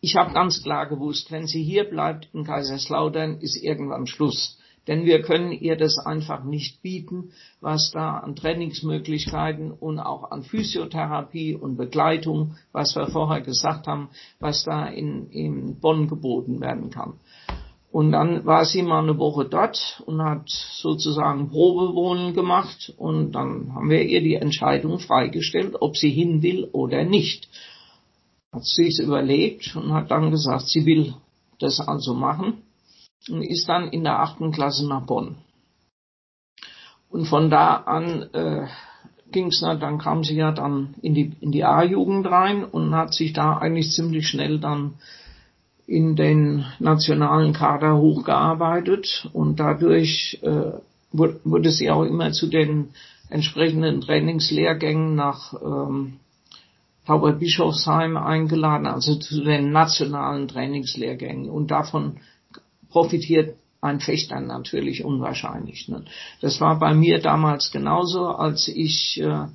ich habe ganz klar gewusst, wenn sie hier bleibt in Kaiserslautern, ist irgendwann Schluss. Denn wir können ihr das einfach nicht bieten, was da an Trainingsmöglichkeiten und auch an Physiotherapie und Begleitung, was wir vorher gesagt haben, was da in, in Bonn geboten werden kann. Und dann war sie mal eine Woche dort und hat sozusagen Probewohnen gemacht und dann haben wir ihr die Entscheidung freigestellt, ob sie hin will oder nicht hat sich überlegt und hat dann gesagt, sie will das also machen und ist dann in der achten Klasse nach Bonn. Und von da an äh, ging es, dann kam sie ja dann in die, in die A-Jugend rein und hat sich da eigentlich ziemlich schnell dann in den nationalen Kader hochgearbeitet und dadurch äh, wurde, wurde sie auch immer zu den entsprechenden Trainingslehrgängen nach ähm, Tauber Bischofsheim eingeladen, also zu den nationalen Trainingslehrgängen. Und davon profitiert ein Fechter natürlich unwahrscheinlich. Ne? Das war bei mir damals genauso, als ich äh,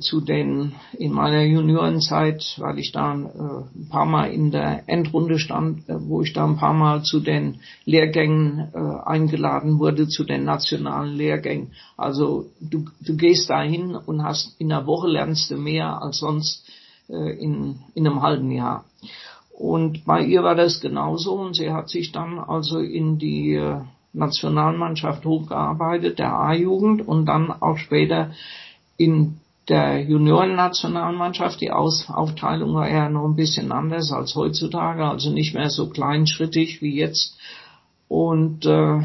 zu den in meiner Juniorenzeit, weil ich da äh, ein paar Mal in der Endrunde stand, äh, wo ich da ein paar Mal zu den Lehrgängen äh, eingeladen wurde, zu den nationalen Lehrgängen. Also du, du gehst dahin und hast in einer Woche lernst du mehr als sonst äh, in, in einem halben Jahr. Und bei ihr war das genauso und sie hat sich dann also in die äh, Nationalmannschaft hochgearbeitet, der A-Jugend und dann auch später in der Juniorennationalmannschaft. Die Aus Aufteilung war eher noch ein bisschen anders als heutzutage, also nicht mehr so kleinschrittig wie jetzt. Und äh,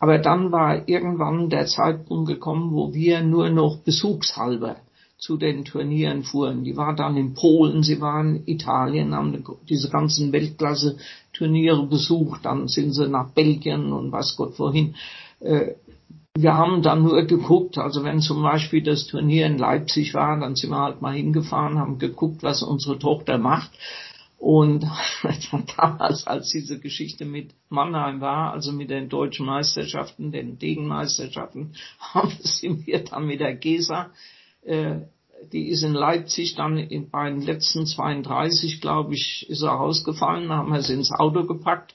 aber dann war irgendwann der Zeitpunkt gekommen, wo wir nur noch besuchshalber zu den Turnieren fuhren. Die war dann in Polen, sie waren in Italien, haben diese ganzen Weltklasse-Turniere besucht, dann sind sie nach Belgien und was Gott wohin. Äh, wir haben dann nur geguckt, also wenn zum Beispiel das Turnier in Leipzig war, dann sind wir halt mal hingefahren, haben geguckt, was unsere Tochter macht. Und <laughs> damals, als diese Geschichte mit Mannheim war, also mit den deutschen Meisterschaften, den Degenmeisterschaften, <laughs> haben mir dann mit der Gesa, äh, die ist in Leipzig dann in, bei den letzten 32, glaube ich, ist er rausgefallen, haben wir sie ins Auto gepackt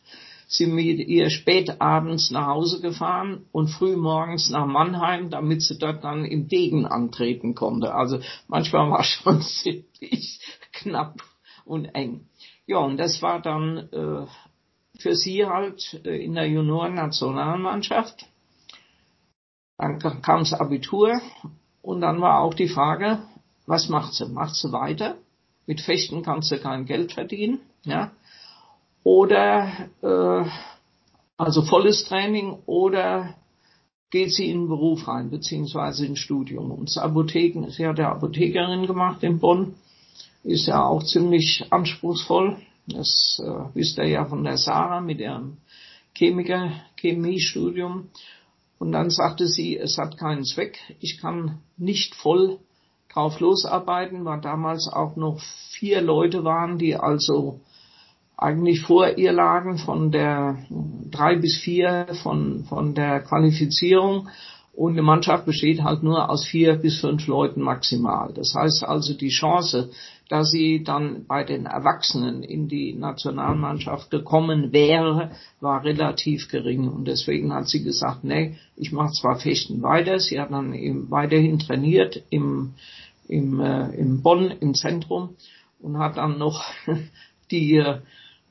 sind mit ihr spät abends nach Hause gefahren und früh morgens nach Mannheim, damit sie dort dann im Degen antreten konnte. Also manchmal war <laughs> schon ziemlich knapp und eng. Ja, und das war dann äh, für sie halt äh, in der Junioren-Nationalmannschaft. Dann kam das Abitur und dann war auch die Frage, was macht sie? Macht sie weiter? Mit Fechten kannst du kein Geld verdienen. Ja? Oder äh, also volles Training oder geht sie in den Beruf rein, beziehungsweise ins Studium. Und das Apotheken, sie hat ja Apothekerin gemacht in Bonn, ist ja auch ziemlich anspruchsvoll. Das äh, wisst ihr ja von der Sarah mit ihrem Chemiker, Chemiestudium. Und dann sagte sie, es hat keinen Zweck, ich kann nicht voll drauf losarbeiten, weil damals auch noch vier Leute waren, die also eigentlich vor ihr lagen von der drei bis vier von, von der Qualifizierung. Und eine Mannschaft besteht halt nur aus vier bis fünf Leuten maximal. Das heißt also, die Chance, dass sie dann bei den Erwachsenen in die Nationalmannschaft gekommen wäre, war relativ gering. Und deswegen hat sie gesagt, nee, ich mache zwar Fechten weiter. Sie hat dann eben weiterhin trainiert im, im, äh, im Bonn im Zentrum und hat dann noch <laughs> die äh,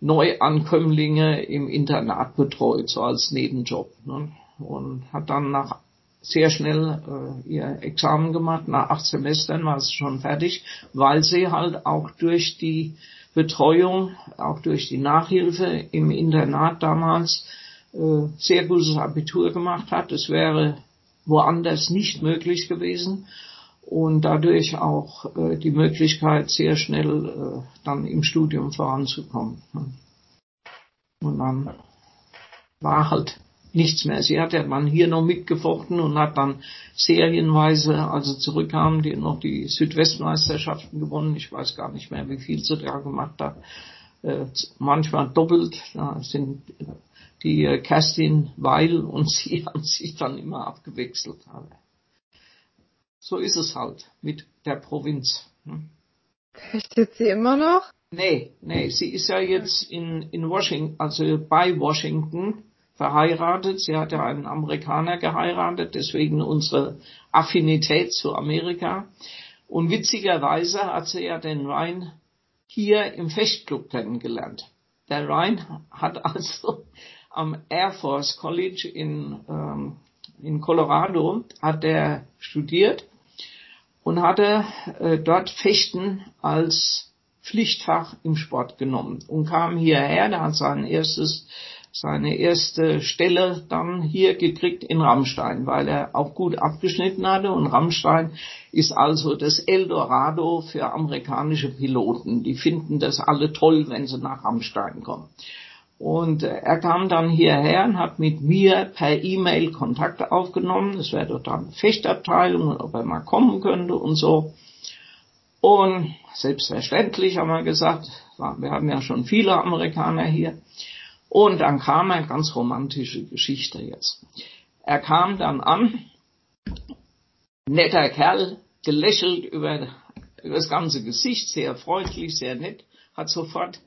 Neuankömmlinge im Internat betreut, so als Nebenjob. Ne? Und hat dann nach sehr schnell äh, ihr Examen gemacht. Nach acht Semestern war sie schon fertig, weil sie halt auch durch die Betreuung, auch durch die Nachhilfe im Internat damals äh, sehr gutes Abitur gemacht hat. Es wäre woanders nicht möglich gewesen und dadurch auch äh, die Möglichkeit, sehr schnell äh, dann im Studium voranzukommen. Und dann war halt nichts mehr. Sie hat ja dann hier noch mitgefochten und hat dann serienweise, also zurückkam, die noch die Südwestmeisterschaften gewonnen. Ich weiß gar nicht mehr, wie viel sie da gemacht hat. Äh, manchmal doppelt. Da sind die äh, Kerstin Weil und sie <laughs> haben sich dann immer abgewechselt. So ist es halt mit der Provinz. Fechtet sie immer noch? Nee, nee, sie ist ja jetzt in, in Washington, also bei Washington verheiratet. Sie hat ja einen Amerikaner geheiratet, deswegen unsere Affinität zu Amerika. Und witzigerweise hat sie ja den Ryan hier im Fechtclub kennengelernt. Der Ryan hat also am Air Force College in, ähm, in Colorado hat er studiert und hatte äh, dort Fechten als Pflichtfach im Sport genommen und kam hierher, der hat sein erstes seine erste Stelle dann hier gekriegt in Rammstein, weil er auch gut abgeschnitten hatte. Und Rammstein ist also das Eldorado für amerikanische Piloten. Die finden das alle toll, wenn sie nach Rammstein kommen. Und er kam dann hierher und hat mit mir per E-Mail Kontakt aufgenommen. Es wäre dort eine Fechtabteilung, ob er mal kommen könnte und so. Und selbstverständlich haben wir gesagt, wir haben ja schon viele Amerikaner hier. Und dann kam eine ganz romantische Geschichte jetzt. Er kam dann an, netter Kerl, gelächelt über, über das ganze Gesicht, sehr freundlich, sehr nett, hat sofort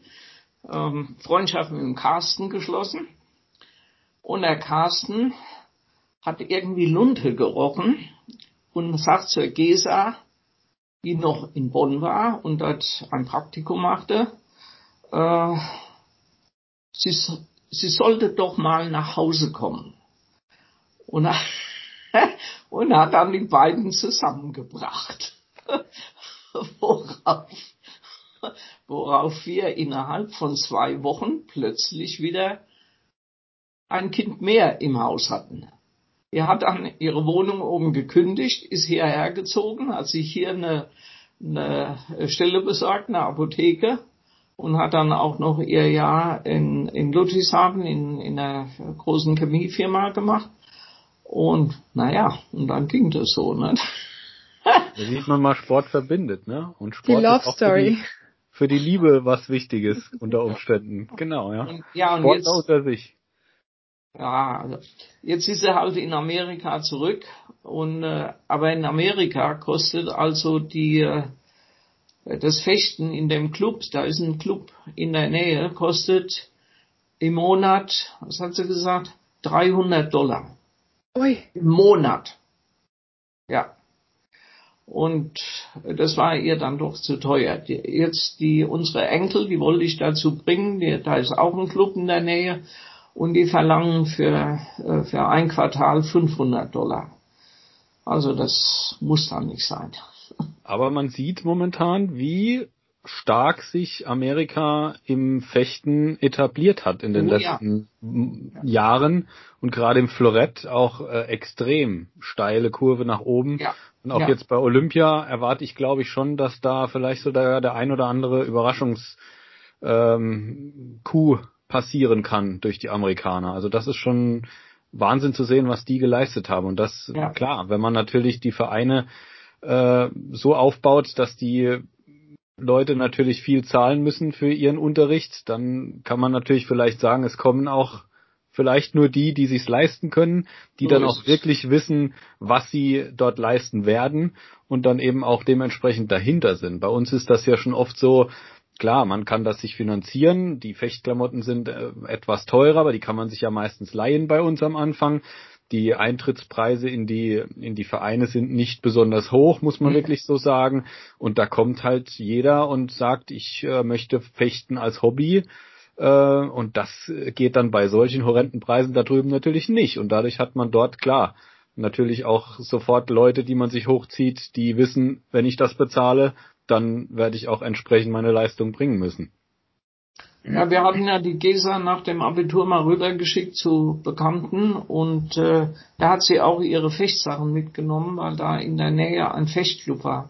ähm, Freundschaft mit dem Carsten geschlossen. Und der Carsten hat irgendwie Lunte gerochen und sagt zur Gesa, die noch in Bonn war und dort ein Praktikum machte, äh, sie, sie sollte doch mal nach Hause kommen. Und, <laughs> und hat dann die beiden zusammengebracht. <laughs> worauf, worauf wir innerhalb von zwei Wochen plötzlich wieder ein Kind mehr im Haus hatten. Er hat dann ihre Wohnung oben gekündigt, ist hierher gezogen, hat sich hier eine, eine Stelle besorgt, eine Apotheke und hat dann auch noch ihr Jahr in, in Ludwigshafen in, in einer großen Chemiefirma gemacht. Und naja, und dann ging das so, ne? Da sieht man mal, Sport verbindet, ne? Und Sport die Love Story. Für die, Liebe was Wichtiges unter Umständen. <laughs> Genau, ja. Und, ja, und Sport jetzt, unter sich. Ja, also jetzt ist er halt in Amerika zurück und äh, aber in Amerika kostet also die äh, das Fechten in dem Club, da ist ein Club in der Nähe, kostet im Monat, was hat sie gesagt, 300 Dollar. Ui. Im Monat. Ja. Und das war ihr dann doch zu teuer. Jetzt die, unsere Enkel, die wollte ich dazu bringen, die, da ist auch ein Club in der Nähe und die verlangen für, äh, für ein Quartal 500 Dollar. Also das muss dann nicht sein. Aber man sieht momentan, wie stark sich Amerika im Fechten etabliert hat in den Oh, letzten ja. Jahren und gerade im Florett auch äh, extrem steile Kurve nach oben. Ja. Und auch Ja. jetzt bei Olympia erwarte ich, glaube ich, schon, dass da vielleicht so der, ein oder andere Überraschungs ähm, Coup passieren kann durch die Amerikaner. Also das ist schon Wahnsinn zu sehen, was die geleistet haben. Und das, klar, wenn man natürlich die Vereine äh, so aufbaut, dass die Leute natürlich viel zahlen müssen für ihren Unterricht, dann kann man natürlich vielleicht sagen, es kommen auch vielleicht nur die, die sich's leisten können, die so dann auch wirklich wissen, was sie dort leisten werden und dann eben auch dementsprechend dahinter sind. Bei uns ist das ja schon oft so, klar, man kann das sich finanzieren, die Fechtklamotten sind äh, etwas teurer, aber die kann man sich ja meistens leihen bei uns am Anfang. Die Eintrittspreise in die, in die Vereine sind nicht besonders hoch, muss man mhm. wirklich so sagen. Und da kommt halt jeder und sagt, ich äh, möchte fechten als Hobby äh, und das geht dann bei solchen horrenden Preisen da drüben natürlich nicht. Und dadurch hat man dort klar natürlich auch sofort Leute, die man sich hochzieht, die wissen, wenn ich das bezahle, dann werde ich auch entsprechend meine Leistung bringen müssen. Ja, wir hatten ja die Gesa nach dem Abitur mal rübergeschickt zu Bekannten und äh, da hat sie auch ihre Fechtsachen mitgenommen, weil da in der Nähe ein Fechtclub war.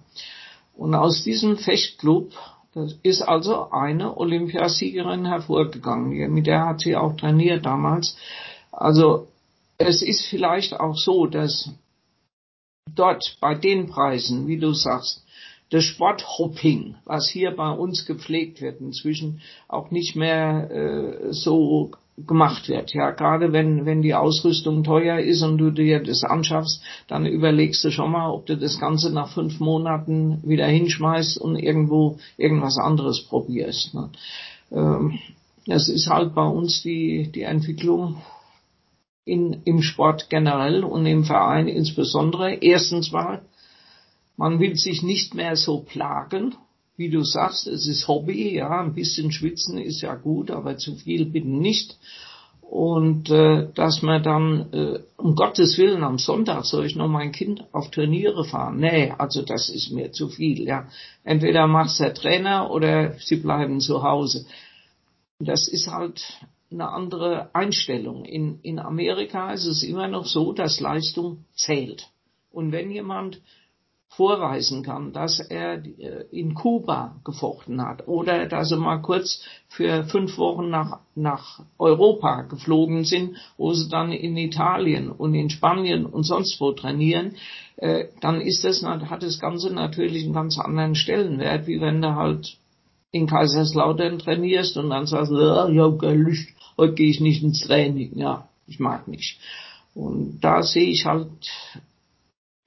Und aus diesem Fechtclub das ist also eine Olympiasiegerin hervorgegangen. Mit der hat sie auch trainiert damals. Also es ist vielleicht auch so, dass dort bei den Preisen, wie du sagst, das Sporthopping, was hier bei uns gepflegt wird, inzwischen auch nicht mehr äh, so gemacht wird. Ja, gerade wenn, wenn die Ausrüstung teuer ist und du dir das anschaffst, dann überlegst du schon mal, ob du das Ganze nach fünf Monaten wieder hinschmeißt und irgendwo irgendwas anderes probierst. Ne? Ähm, das ist halt bei uns die, die Entwicklung in, im Sport generell und im Verein insbesondere. Erstens mal, man will sich nicht mehr so plagen, wie du sagst, es ist Hobby, ja, ein bisschen schwitzen ist ja gut, aber zu viel bitte nicht. Und äh, dass man dann, äh, um Gottes Willen, am Sonntag soll ich noch mein Kind auf Turniere fahren. Nee, also das ist mir zu viel, ja. Entweder macht's der Trainer oder sie bleiben zu Hause. Das ist halt eine andere Einstellung. In, in Amerika ist es immer noch so, dass Leistung zählt. Und wenn jemand vorweisen kann, dass er äh, in Kuba gefochten hat oder dass sie mal kurz für fünf Wochen nach, nach Europa geflogen sind, wo sie dann in Italien und in Spanien und sonst wo trainieren, äh, dann ist das, hat das Ganze natürlich einen ganz anderen Stellenwert, wie wenn du halt in Kaiserslautern trainierst und dann sagst ja, habe keine Lust, heute gehe ich nicht ins Training. Ja, ich mag nicht. Und da sehe ich halt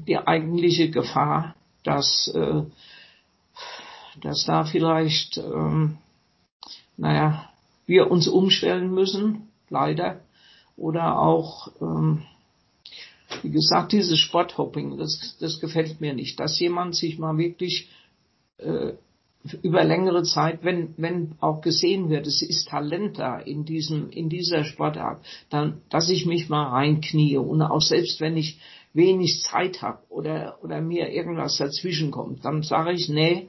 die eigentliche Gefahr, dass, äh, dass da vielleicht, ähm, naja, wir uns umstellen müssen, leider, oder auch, ähm, wie gesagt, dieses Sporthopping, das, das gefällt mir nicht, dass jemand sich mal wirklich äh, über längere Zeit, wenn, wenn auch gesehen wird, es ist Talent da in diesem, in dieser Sportart, dann, dass ich mich mal reinknie. Und auch selbst wenn ich wenig Zeit habe oder, oder mir irgendwas dazwischen kommt, dann sage ich, nee,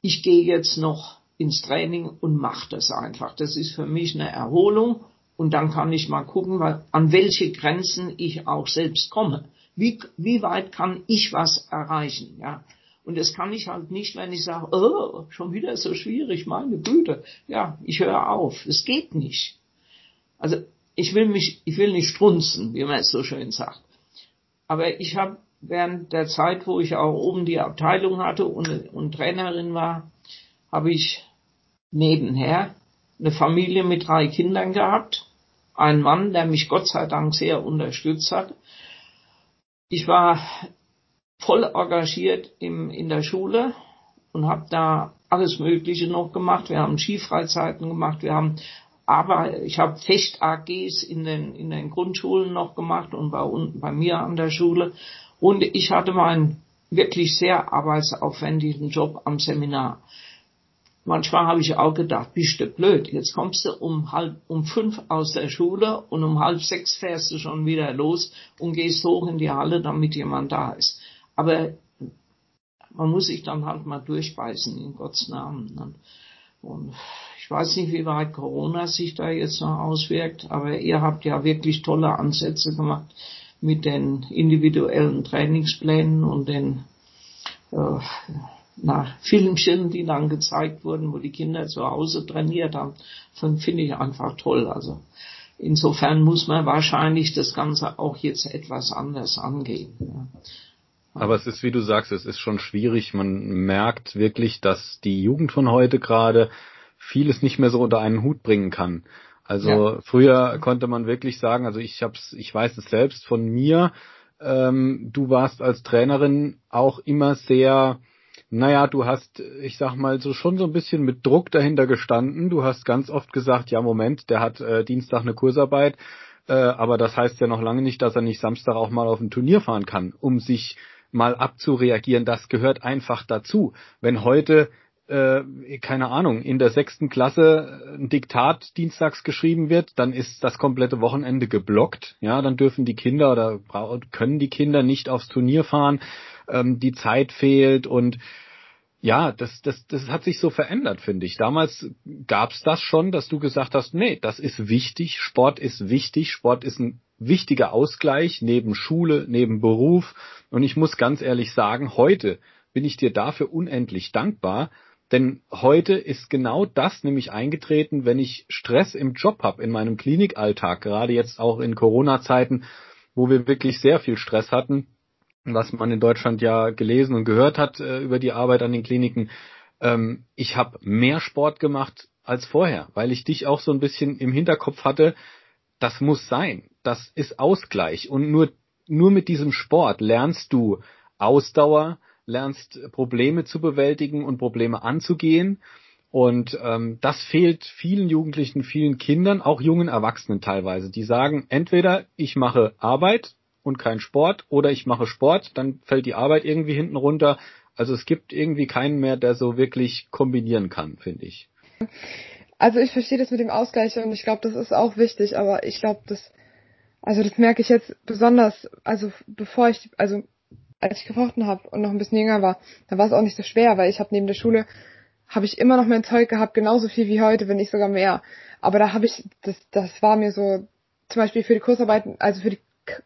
ich gehe jetzt noch ins Training und mache das einfach. Das ist für mich eine Erholung und dann kann ich mal gucken, an welche Grenzen ich auch selbst komme. Wie, wie weit kann ich was erreichen? Ja? Und das kann ich halt nicht, wenn ich sage, oh, schon wieder so schwierig, meine Güte. Ja, ich höre auf. Es geht nicht. Also ich will mich, ich will nicht strunzen, wie man es so schön sagt. Aber ich habe während der Zeit, wo ich auch oben die Abteilung hatte und, und Trainerin war, habe ich nebenher eine Familie mit drei Kindern gehabt, einen Mann, der mich Gott sei Dank sehr unterstützt hat. Ich war voll engagiert im, in der Schule und habe da alles Mögliche noch gemacht. Wir haben Skifreizeiten gemacht, wir haben aber ich habe Fecht-AGs in den, in den Grundschulen noch gemacht und bei, bei mir an der Schule. Und ich hatte meinen wirklich sehr arbeitsaufwendigen Job am Seminar. Manchmal habe ich auch gedacht, bist du blöd, jetzt kommst du um halb, um fünf aus der Schule und um halb sechs fährst du schon wieder los und gehst hoch in die Halle, damit jemand da ist. Aber man muss sich dann halt mal durchbeißen, in Gottes Namen. Und weiß nicht, wie weit Corona sich da jetzt noch auswirkt, aber ihr habt ja wirklich tolle Ansätze gemacht mit den individuellen Trainingsplänen und den äh, na, Filmchen, die dann gezeigt wurden, wo die Kinder zu Hause trainiert haben, finde ich einfach toll. Also insofern muss man wahrscheinlich das Ganze auch jetzt etwas anders angehen. Ja. Aber es ist, wie du sagst, es ist schon schwierig. Man merkt wirklich, dass die Jugend von heute gerade vieles nicht mehr so unter einen Hut bringen kann. Also ja. früher konnte man wirklich sagen, also ich hab's, ich weiß es selbst von mir, ähm, du warst als Trainerin auch immer sehr, naja, du hast, ich sag mal, so schon so ein bisschen mit Druck dahinter gestanden. Du hast ganz oft gesagt, ja, Moment, der hat äh, Dienstag eine Kursarbeit, äh, aber das heißt ja noch lange nicht, dass er nicht Samstag auch mal auf ein Turnier fahren kann, um sich mal abzureagieren. Das gehört einfach dazu. Wenn heute äh, keine Ahnung, in der sechsten Klasse ein Diktat dienstags geschrieben wird, dann ist das komplette Wochenende geblockt. Ja, dann dürfen die Kinder oder können die Kinder nicht aufs Turnier fahren, ähm, die Zeit fehlt und ja, das, das, das hat sich so verändert, finde ich. Damals gab's das schon, dass du gesagt hast, nee, das ist wichtig, Sport ist wichtig, Sport ist ein wichtiger Ausgleich neben Schule, neben Beruf. Und ich muss ganz ehrlich sagen, heute bin ich dir dafür unendlich dankbar, denn heute ist genau das nämlich eingetreten, wenn ich Stress im Job habe, in meinem Klinikalltag, gerade jetzt auch in Corona-Zeiten, wo wir wirklich sehr viel Stress hatten, was man in Deutschland ja gelesen und gehört hat äh, über die Arbeit an den Kliniken. Ähm, ich habe mehr Sport gemacht als vorher, weil ich dich auch so ein bisschen im Hinterkopf hatte. Das muss sein. Das ist Ausgleich. Und nur, nur mit diesem Sport lernst du Ausdauer, lernst Probleme zu bewältigen und Probleme anzugehen. Und ähm, das fehlt vielen Jugendlichen, vielen Kindern, auch jungen Erwachsenen teilweise. Die sagen, entweder ich mache Arbeit, und kein Sport oder ich mache Sport, dann fällt die Arbeit irgendwie hinten runter. Also es gibt irgendwie keinen mehr, der so wirklich kombinieren kann, finde ich. Also ich verstehe das mit dem Ausgleich und ich glaube, das ist auch wichtig, aber ich glaube, das, also das merke ich jetzt besonders, also bevor ich, also als ich gefochten habe und noch ein bisschen jünger war, da war es auch nicht so schwer, weil ich habe neben der Schule habe ich immer noch mein Zeug gehabt, genauso viel wie heute, wenn nicht sogar mehr. Aber da habe ich, das, das war mir so, zum Beispiel für die Kursarbeiten, also für die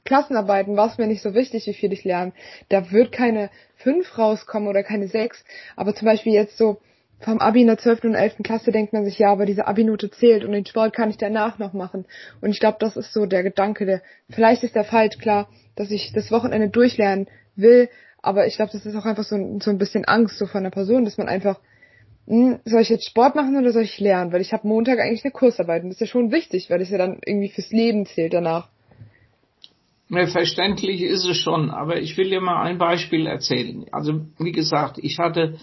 Klassenarbeiten war es mir nicht so wichtig, wie viel ich lerne. Da wird keine fünf rauskommen oder keine sechs. Aber zum Beispiel jetzt so vom Abi in der 12. und 11. Klasse denkt man sich, ja, aber diese Abi-Note zählt und den Sport kann ich danach noch machen. Und ich glaube, das ist so der Gedanke, der, vielleicht ist der falsch, klar, dass ich das Wochenende durchlernen will, aber ich glaube, das ist auch einfach so, so ein bisschen Angst so von der Person, dass man einfach, hm, soll ich jetzt Sport machen oder soll ich lernen? Weil ich habe Montag eigentlich eine Kursarbeit und das ist ja schon wichtig, weil das ja dann irgendwie fürs Leben zählt danach. Ne, verständlich ist es schon, aber ich will dir mal ein Beispiel erzählen. Also wie gesagt, ich hatte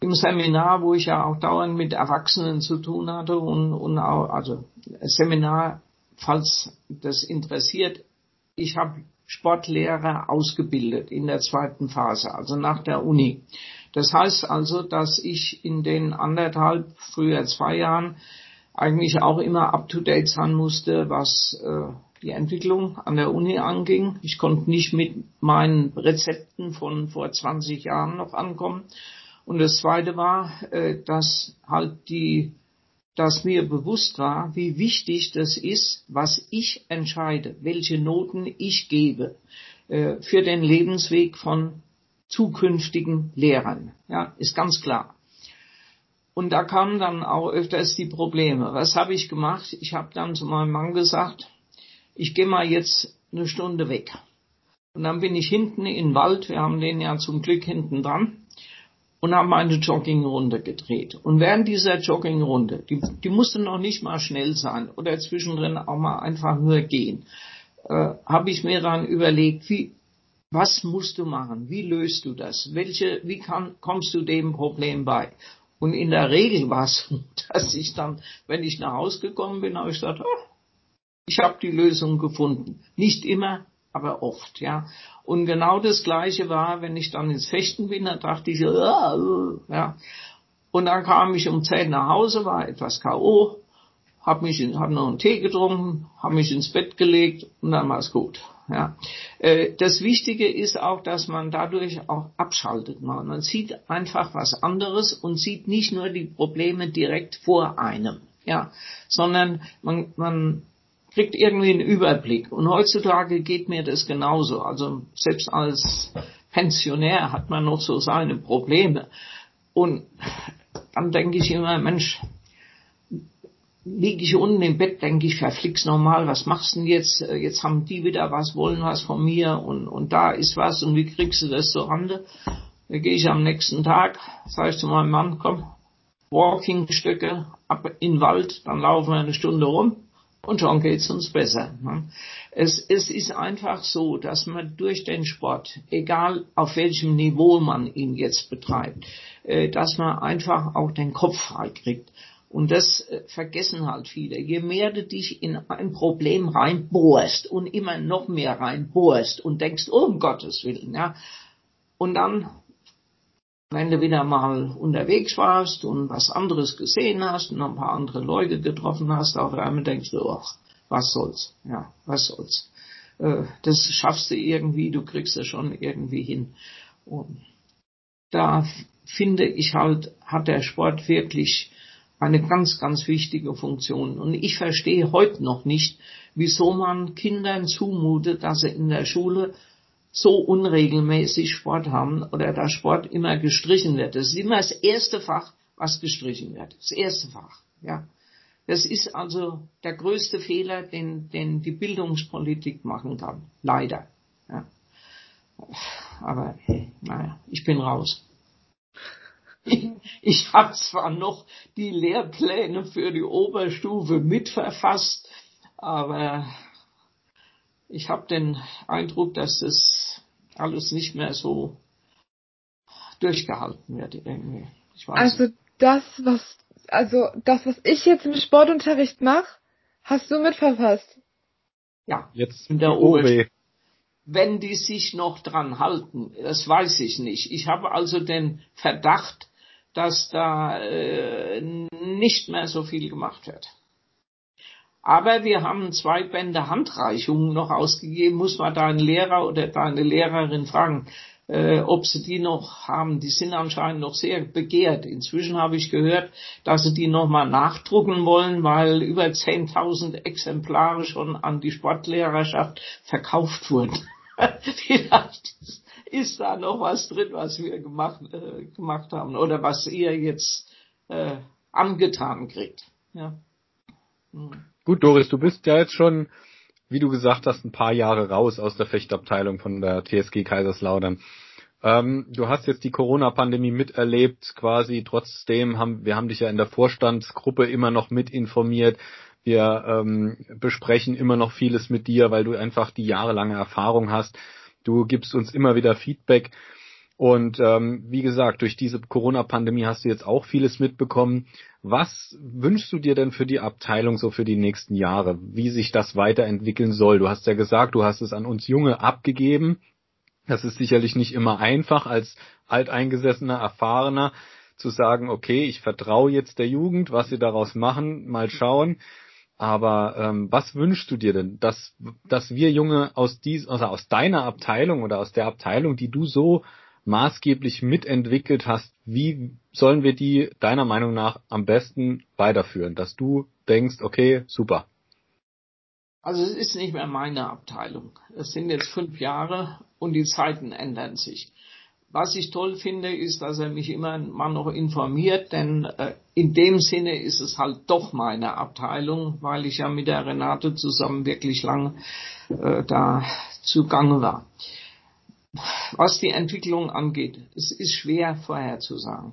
im Seminar, wo ich ja auch dauernd mit Erwachsenen zu tun hatte und, und auch, also Seminar, falls das interessiert, ich habe Sportlehrer ausgebildet in der zweiten Phase, also nach der Uni. Das heißt also, dass ich in den anderthalb, früher zwei Jahren eigentlich auch immer up-to-date sein musste, was äh, die Entwicklung an der Uni anging. Ich konnte nicht mit meinen Rezepten von vor 20 Jahren noch ankommen. Und das Zweite war, äh, dass halt die, dass mir bewusst war, wie wichtig das ist, was ich entscheide, welche Noten ich gebe äh, für den Lebensweg von zukünftigen Lehrern. Ja, ist ganz klar. Und da kamen dann auch öfters die Probleme. Was habe ich gemacht? Ich habe dann zu meinem Mann gesagt, ich gehe mal jetzt eine Stunde weg. Und dann bin ich hinten in Wald, wir haben den ja zum Glück hinten dran, und haben eine Joggingrunde gedreht. Und während dieser Joggingrunde, die, die musste noch nicht mal schnell sein oder zwischendrin auch mal einfach nur gehen, äh, habe ich mir dann überlegt, wie, was musst du machen? Wie löst du das? Welche, wie kann, kommst du dem Problem bei? Und in der Regel war es so, <laughs> dass ich dann, wenn ich nach Hause gekommen bin, habe ich gesagt, oh, ich habe die Lösung gefunden. Nicht immer, aber oft, ja. Und genau das Gleiche war, wenn ich dann ins Fechten bin, dann dachte ich, ja. Und dann kam ich um 10 nach Hause, war etwas K.O., hab mich, in, hab noch einen Tee getrunken, hab mich ins Bett gelegt und dann war es gut. Ja. Äh, das Wichtige ist auch, dass man dadurch auch abschaltet. Man sieht einfach was anderes und sieht nicht nur die Probleme direkt vor einem, ja, sondern man, man kriegt irgendwie einen Überblick. Und heutzutage geht mir das genauso. Also selbst als Pensionär hat man noch so seine Probleme. Und dann denke ich immer, Mensch, liege ich unten im Bett, denke ich, verflix nochmal, was machst du denn jetzt? Jetzt haben die wieder was, wollen was von mir und, und da ist was und wie kriegst du das zur Rande? Da gehe ich am nächsten Tag, sage ich zu meinem Mann, komm, Walking-Stücke ab in den Wald, dann laufen wir eine Stunde rum und schon geht's uns besser. Ne? Es, es ist einfach so, dass man durch den Sport, egal auf welchem Niveau man ihn jetzt betreibt, äh, dass man einfach auch den Kopf frei kriegt. Und das äh, vergessen halt viele. Je mehr du dich in ein Problem reinbohrst und immer noch mehr reinbohrst und denkst, oh, um Gottes Willen, ja, und dann wenn du wieder mal unterwegs warst und was anderes gesehen hast und ein paar andere Leute getroffen hast, auf einmal denkst du, ach, was soll's, ja, was soll's. Äh, das schaffst du irgendwie, du kriegst es schon irgendwie hin. Und da finde ich halt, hat der Sport wirklich eine ganz, ganz wichtige Funktion. Und ich verstehe heute noch nicht, wieso man Kindern zumutet, dass sie in der Schule so unregelmäßig Sport haben oder da Sport immer gestrichen wird. Das ist immer das erste Fach, was gestrichen wird. Das erste Fach, ja. Das ist also der größte Fehler, den, den die Bildungspolitik machen kann. Leider. Ja. Aber naja, ich bin raus. Ich, <laughs> ich habe zwar noch die Lehrpläne für die Oberstufe mitverfasst, aber ich habe den Eindruck, dass das alles nicht mehr so durchgehalten wird irgendwie. also nicht. das, was also das, was ich jetzt im Sportunterricht mache, hast du mitverfasst. Ja, jetzt in der OB. Wenn die sich noch dran halten, das weiß ich nicht. Ich habe also den Verdacht, dass da äh, nicht mehr so viel gemacht wird. Aber wir haben zwei Bände Handreichungen noch ausgegeben. Muss man deinen Lehrer oder deine Lehrerin fragen, äh, ob sie die noch haben. Die sind anscheinend noch sehr begehrt. Inzwischen habe ich gehört, dass sie die nochmal nachdrucken wollen, weil über 10.000 Exemplare schon an die Sportlehrerschaft verkauft wurden. <laughs> Vielleicht ist da noch was drin, was wir gemacht, äh, gemacht haben oder was ihr jetzt äh, angetan kriegt. Ja. Hm. Gut, Doris, du bist ja jetzt schon, wie du gesagt hast, ein paar Jahre raus aus der Fechtabteilung von der TSG Kaiserslautern. Ähm, du hast jetzt die Corona-Pandemie miterlebt, quasi. Trotzdem haben wir haben dich ja in der Vorstandsgruppe immer noch mit informiert. Wir ähm, besprechen immer noch vieles mit dir, weil du einfach die jahrelange Erfahrung hast. Du gibst uns immer wieder Feedback. Und ähm, wie gesagt, durch diese Corona-Pandemie hast du jetzt auch vieles mitbekommen. Was wünschst du dir denn für die Abteilung so für die nächsten Jahre, wie sich das weiterentwickeln soll? Du hast ja gesagt, du hast es an uns Junge abgegeben. Das ist sicherlich nicht immer einfach als alteingesessener, erfahrener zu sagen, okay, ich vertraue jetzt der Jugend, was sie daraus machen, mal schauen. Aber ähm, was wünschst du dir denn, dass, dass wir Junge aus dies, also aus deiner Abteilung oder aus der Abteilung, die du so maßgeblich mitentwickelt hast, wie sollen wir die deiner Meinung nach am besten weiterführen, dass du denkst, okay, super. Also es ist nicht mehr meine Abteilung. Es sind jetzt fünf Jahre und die Zeiten ändern sich. Was ich toll finde, ist, dass er mich immer mal noch informiert, denn äh, in dem Sinne ist es halt doch meine Abteilung, weil ich ja mit der Renate zusammen wirklich lange äh, da zugange war was die Entwicklung angeht, es ist schwer vorherzusagen.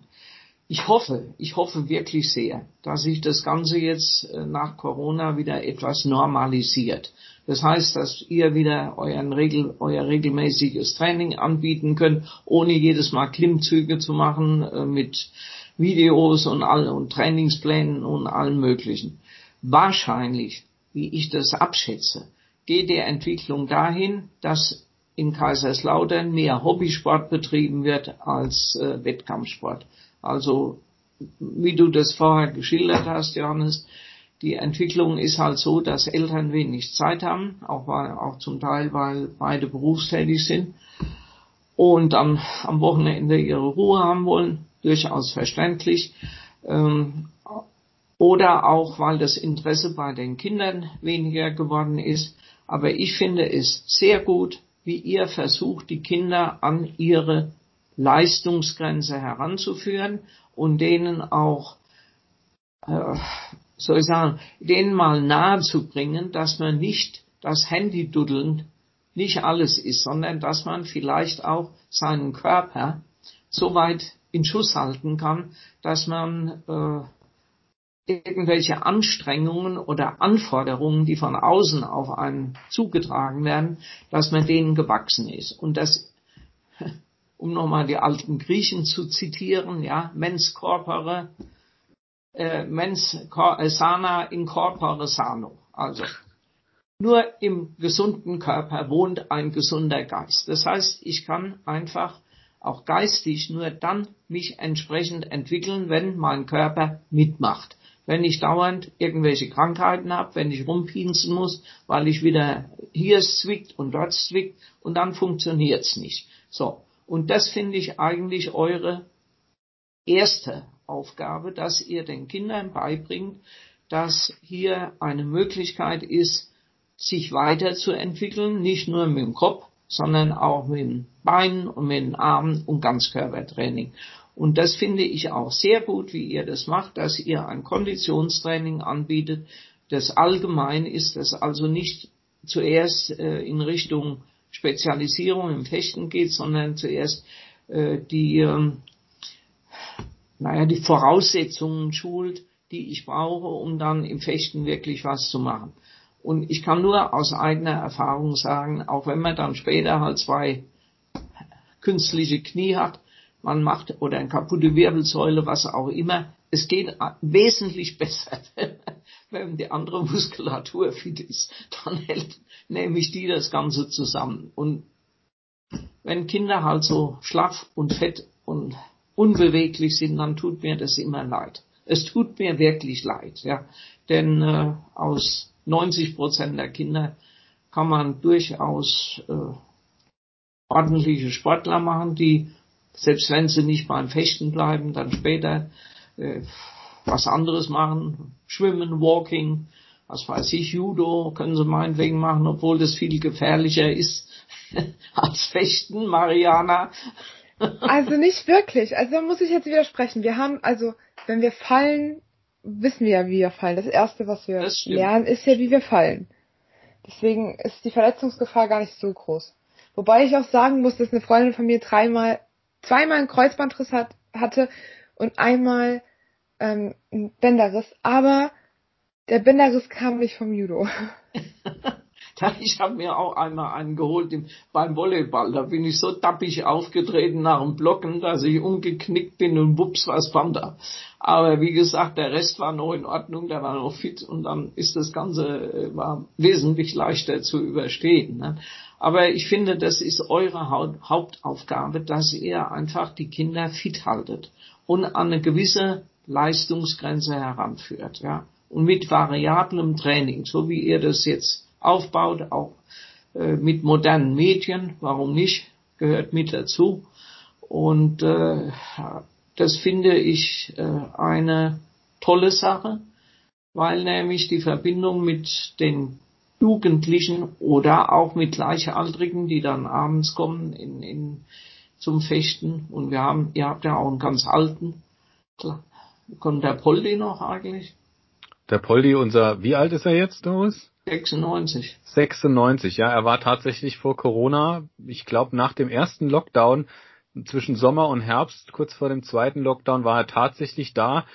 Ich hoffe, ich hoffe wirklich sehr, dass sich das Ganze jetzt äh, nach Corona wieder etwas normalisiert. Das heißt, dass ihr wieder euren Regel, euer regelmäßiges Training anbieten könnt, ohne jedes Mal Klimmzüge zu machen äh, mit Videos und, all, und Trainingsplänen und allem Möglichen. Wahrscheinlich, wie ich das abschätze, geht die Entwicklung dahin, dass in Kaiserslautern mehr Hobbysport betrieben wird als äh, Wettkampfsport. Also wie du das vorher geschildert hast, Johannes, die Entwicklung ist halt so, dass Eltern wenig Zeit haben, auch, weil, auch zum Teil, weil beide berufstätig sind und dann am Wochenende ihre Ruhe haben wollen, durchaus verständlich. Ähm, oder auch, weil das Interesse bei den Kindern weniger geworden ist. Aber ich finde es sehr gut, wie ihr versucht, die Kinder an ihre Leistungsgrenze heranzuführen und denen auch äh, soll ich sagen, denen mal nahe zu bringen, dass man nicht das Handy-Duddeln nicht alles ist, sondern dass man vielleicht auch seinen Körper so weit in Schuss halten kann, dass man äh, irgendwelche Anstrengungen oder Anforderungen, die von außen auf einen zugetragen werden, dass man denen gewachsen ist. Und das, <laughs> um nochmal die alten Griechen zu zitieren, ja, mens corpore, äh, mens äh, sana in corpore sano. Also nur im gesunden Körper wohnt ein gesunder Geist. Das heißt, ich kann einfach auch geistig nur dann mich entsprechend entwickeln, wenn mein Körper mitmacht. Wenn ich dauernd irgendwelche Krankheiten habe, wenn ich rumpinsen muss, weil ich wieder hier zwickt und dort zwickt und dann funktioniert's nicht. So. Und das finde ich eigentlich eure erste Aufgabe, dass ihr den Kindern beibringt, dass hier eine Möglichkeit ist, sich weiterzuentwickeln, nicht nur mit dem Kopf, sondern auch mit den Beinen und mit den Armen und Ganzkörpertraining. Und das finde ich auch sehr gut, wie ihr das macht, dass ihr ein Konditionstraining anbietet, das allgemein ist, das also nicht zuerst äh, in Richtung Spezialisierung im Fechten geht, sondern zuerst äh, die, äh, naja, die Voraussetzungen schult, die ich brauche, um dann im Fechten wirklich was zu machen. Und ich kann nur aus eigener Erfahrung sagen, auch wenn man dann später halt zwei künstliche Knie hat, man macht oder eine kaputte Wirbelsäule, was auch immer, es geht wesentlich <laughs> besser, wenn die andere Muskulatur fit ist. Dann hält nämlich die das Ganze zusammen. Und wenn Kinder halt so schlaff und fett und unbeweglich sind, dann tut mir das immer leid. Es tut mir wirklich leid, ja. Denn äh, aus 90 Prozent der Kinder kann man durchaus äh, ordentliche Sportler machen, die, selbst wenn sie nicht beim Fechten bleiben, dann später äh, was anderes machen, Schwimmen, Walking, was weiß ich, Judo können sie meinetwegen machen, obwohl das viel gefährlicher ist <laughs> als Fechten, Mariana. also nicht wirklich. Also da muss ich jetzt widersprechen. Wir haben, also wenn wir fallen, wissen wir ja, wie wir fallen. Das erste, was wir lernen, ist ja, wie wir fallen. Deswegen ist die Verletzungsgefahr gar nicht so groß. Wobei ich auch sagen muss, dass eine Freundin von mir dreimal, zweimal einen Kreuzbandriss hat, hatte und einmal ähm, einen Bänderriss. Aber der Bänderriss kam nicht vom Judo. <laughs> Ich habe mir auch einmal einen geholt im, beim Volleyball. Da bin ich so tappig aufgetreten nach dem Blocken, dass ich umgeknickt bin und wups, was war da. Aber wie gesagt, der Rest war noch in Ordnung, der war noch fit und dann ist das Ganze äh, war wesentlich leichter zu überstehen. Ne? Aber ich finde, das ist eure Hauptaufgabe, dass ihr einfach die Kinder fit haltet und an eine gewisse Leistungsgrenze heranführt. Ja? Und mit variablem Training, so wie ihr das jetzt aufbaut, auch äh, mit modernen Medien, warum nicht, gehört mit dazu. Und äh, das finde ich äh, eine tolle Sache, weil nämlich die Verbindung mit den Jugendlichen oder auch mit Gleichaltrigen, die dann abends kommen in, in, zum Fechten. Und wir haben, ihr habt ja auch einen ganz alten. Klar. Kommt der Poldi noch eigentlich? Der Poldi, unser, wie alt ist er jetzt, Doris? 96. 96, ja. Er war tatsächlich vor Corona, ich glaube nach dem ersten Lockdown zwischen Sommer und Herbst, kurz vor dem zweiten Lockdown, war er tatsächlich da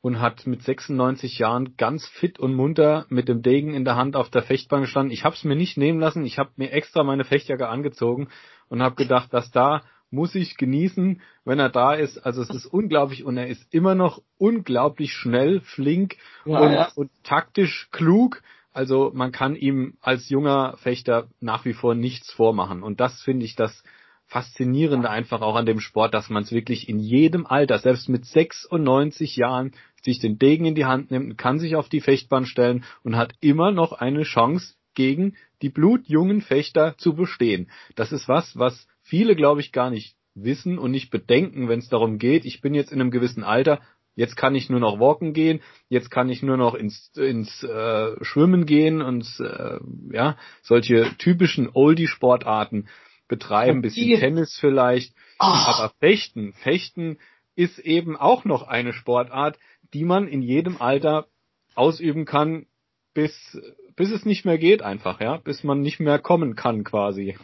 und hat mit 96 Jahren ganz fit und munter mit dem Degen in der Hand auf der Fechtbahn gestanden. Ich habe es mir nicht nehmen lassen. Ich habe mir extra meine Fechtjacke angezogen und habe gedacht, dass da muss ich genießen, wenn er da ist. Also es ist unglaublich und er ist immer noch unglaublich schnell, flink ja, und, ja. und taktisch klug. Also man kann ihm als junger Fechter nach wie vor nichts vormachen. Und das finde ich das Faszinierende einfach auch an dem Sport, dass man es wirklich in jedem Alter, selbst mit 96 Jahren, sich den Degen in die Hand nimmt, kann sich auf die Fechtbahn stellen und hat immer noch eine Chance gegen die blutjungen Fechter zu bestehen. Das ist was, was viele, glaube ich, gar nicht wissen und nicht bedenken, wenn es darum geht, ich bin jetzt in einem gewissen Alter, Jetzt kann ich nur noch walken gehen, jetzt kann ich nur noch ins, ins äh, Schwimmen gehen und äh, ja, solche typischen Oldie-Sportarten betreiben, bisschen Tennis vielleicht. Ach. Aber Fechten, Fechten ist eben auch noch eine Sportart, die man in jedem Alter ausüben kann, bis, bis es nicht mehr geht einfach, ja, bis man nicht mehr kommen kann quasi.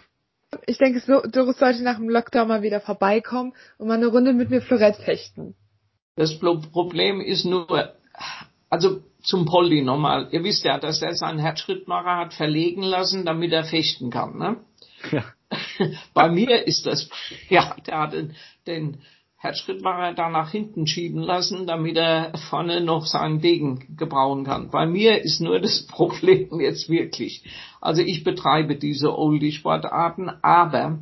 Ich denke, Doris sollte nach dem Lockdown mal wieder vorbeikommen und mal eine Runde mit mir Florett fechten. Das Problem ist nur, also zum Polly nochmal. Ihr wisst ja, dass er seinen Herzschrittmacher hat verlegen lassen, damit er fechten kann, ne? Ja. <laughs> Bei mir ist das, <laughs> ja, der hat den, den Herzschrittmacher da nach hinten schieben lassen, damit er vorne noch seinen Degen gebrauchen kann. Bei mir ist nur das <laughs> Problem jetzt wirklich. Also ich betreibe diese Oldie-Sportarten, aber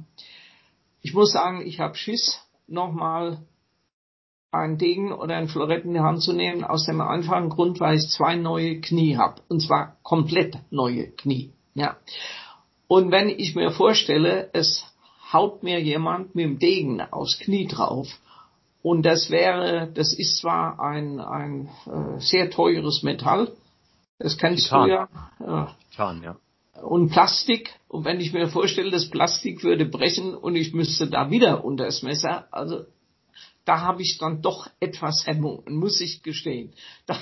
ich muss sagen, ich habe Schiss, nochmal ein Degen oder ein Florett in die Hand zu nehmen, aus dem einfachen Grund, weil ich zwei neue Knie habe. Und zwar komplett neue Knie. Ja. Und wenn ich mir vorstelle, es haut mir jemand mit dem Degen aufs Knie drauf, und das wäre, das ist zwar ein, ein äh, sehr teures Metall, das kennst Titan. du ja. Äh, Titan, ja. Und Plastik, und wenn ich mir vorstelle, das Plastik würde brechen und ich müsste da wieder unter das Messer, also da habe ich dann doch etwas Hemmung, muss ich gestehen. <laughs> Da,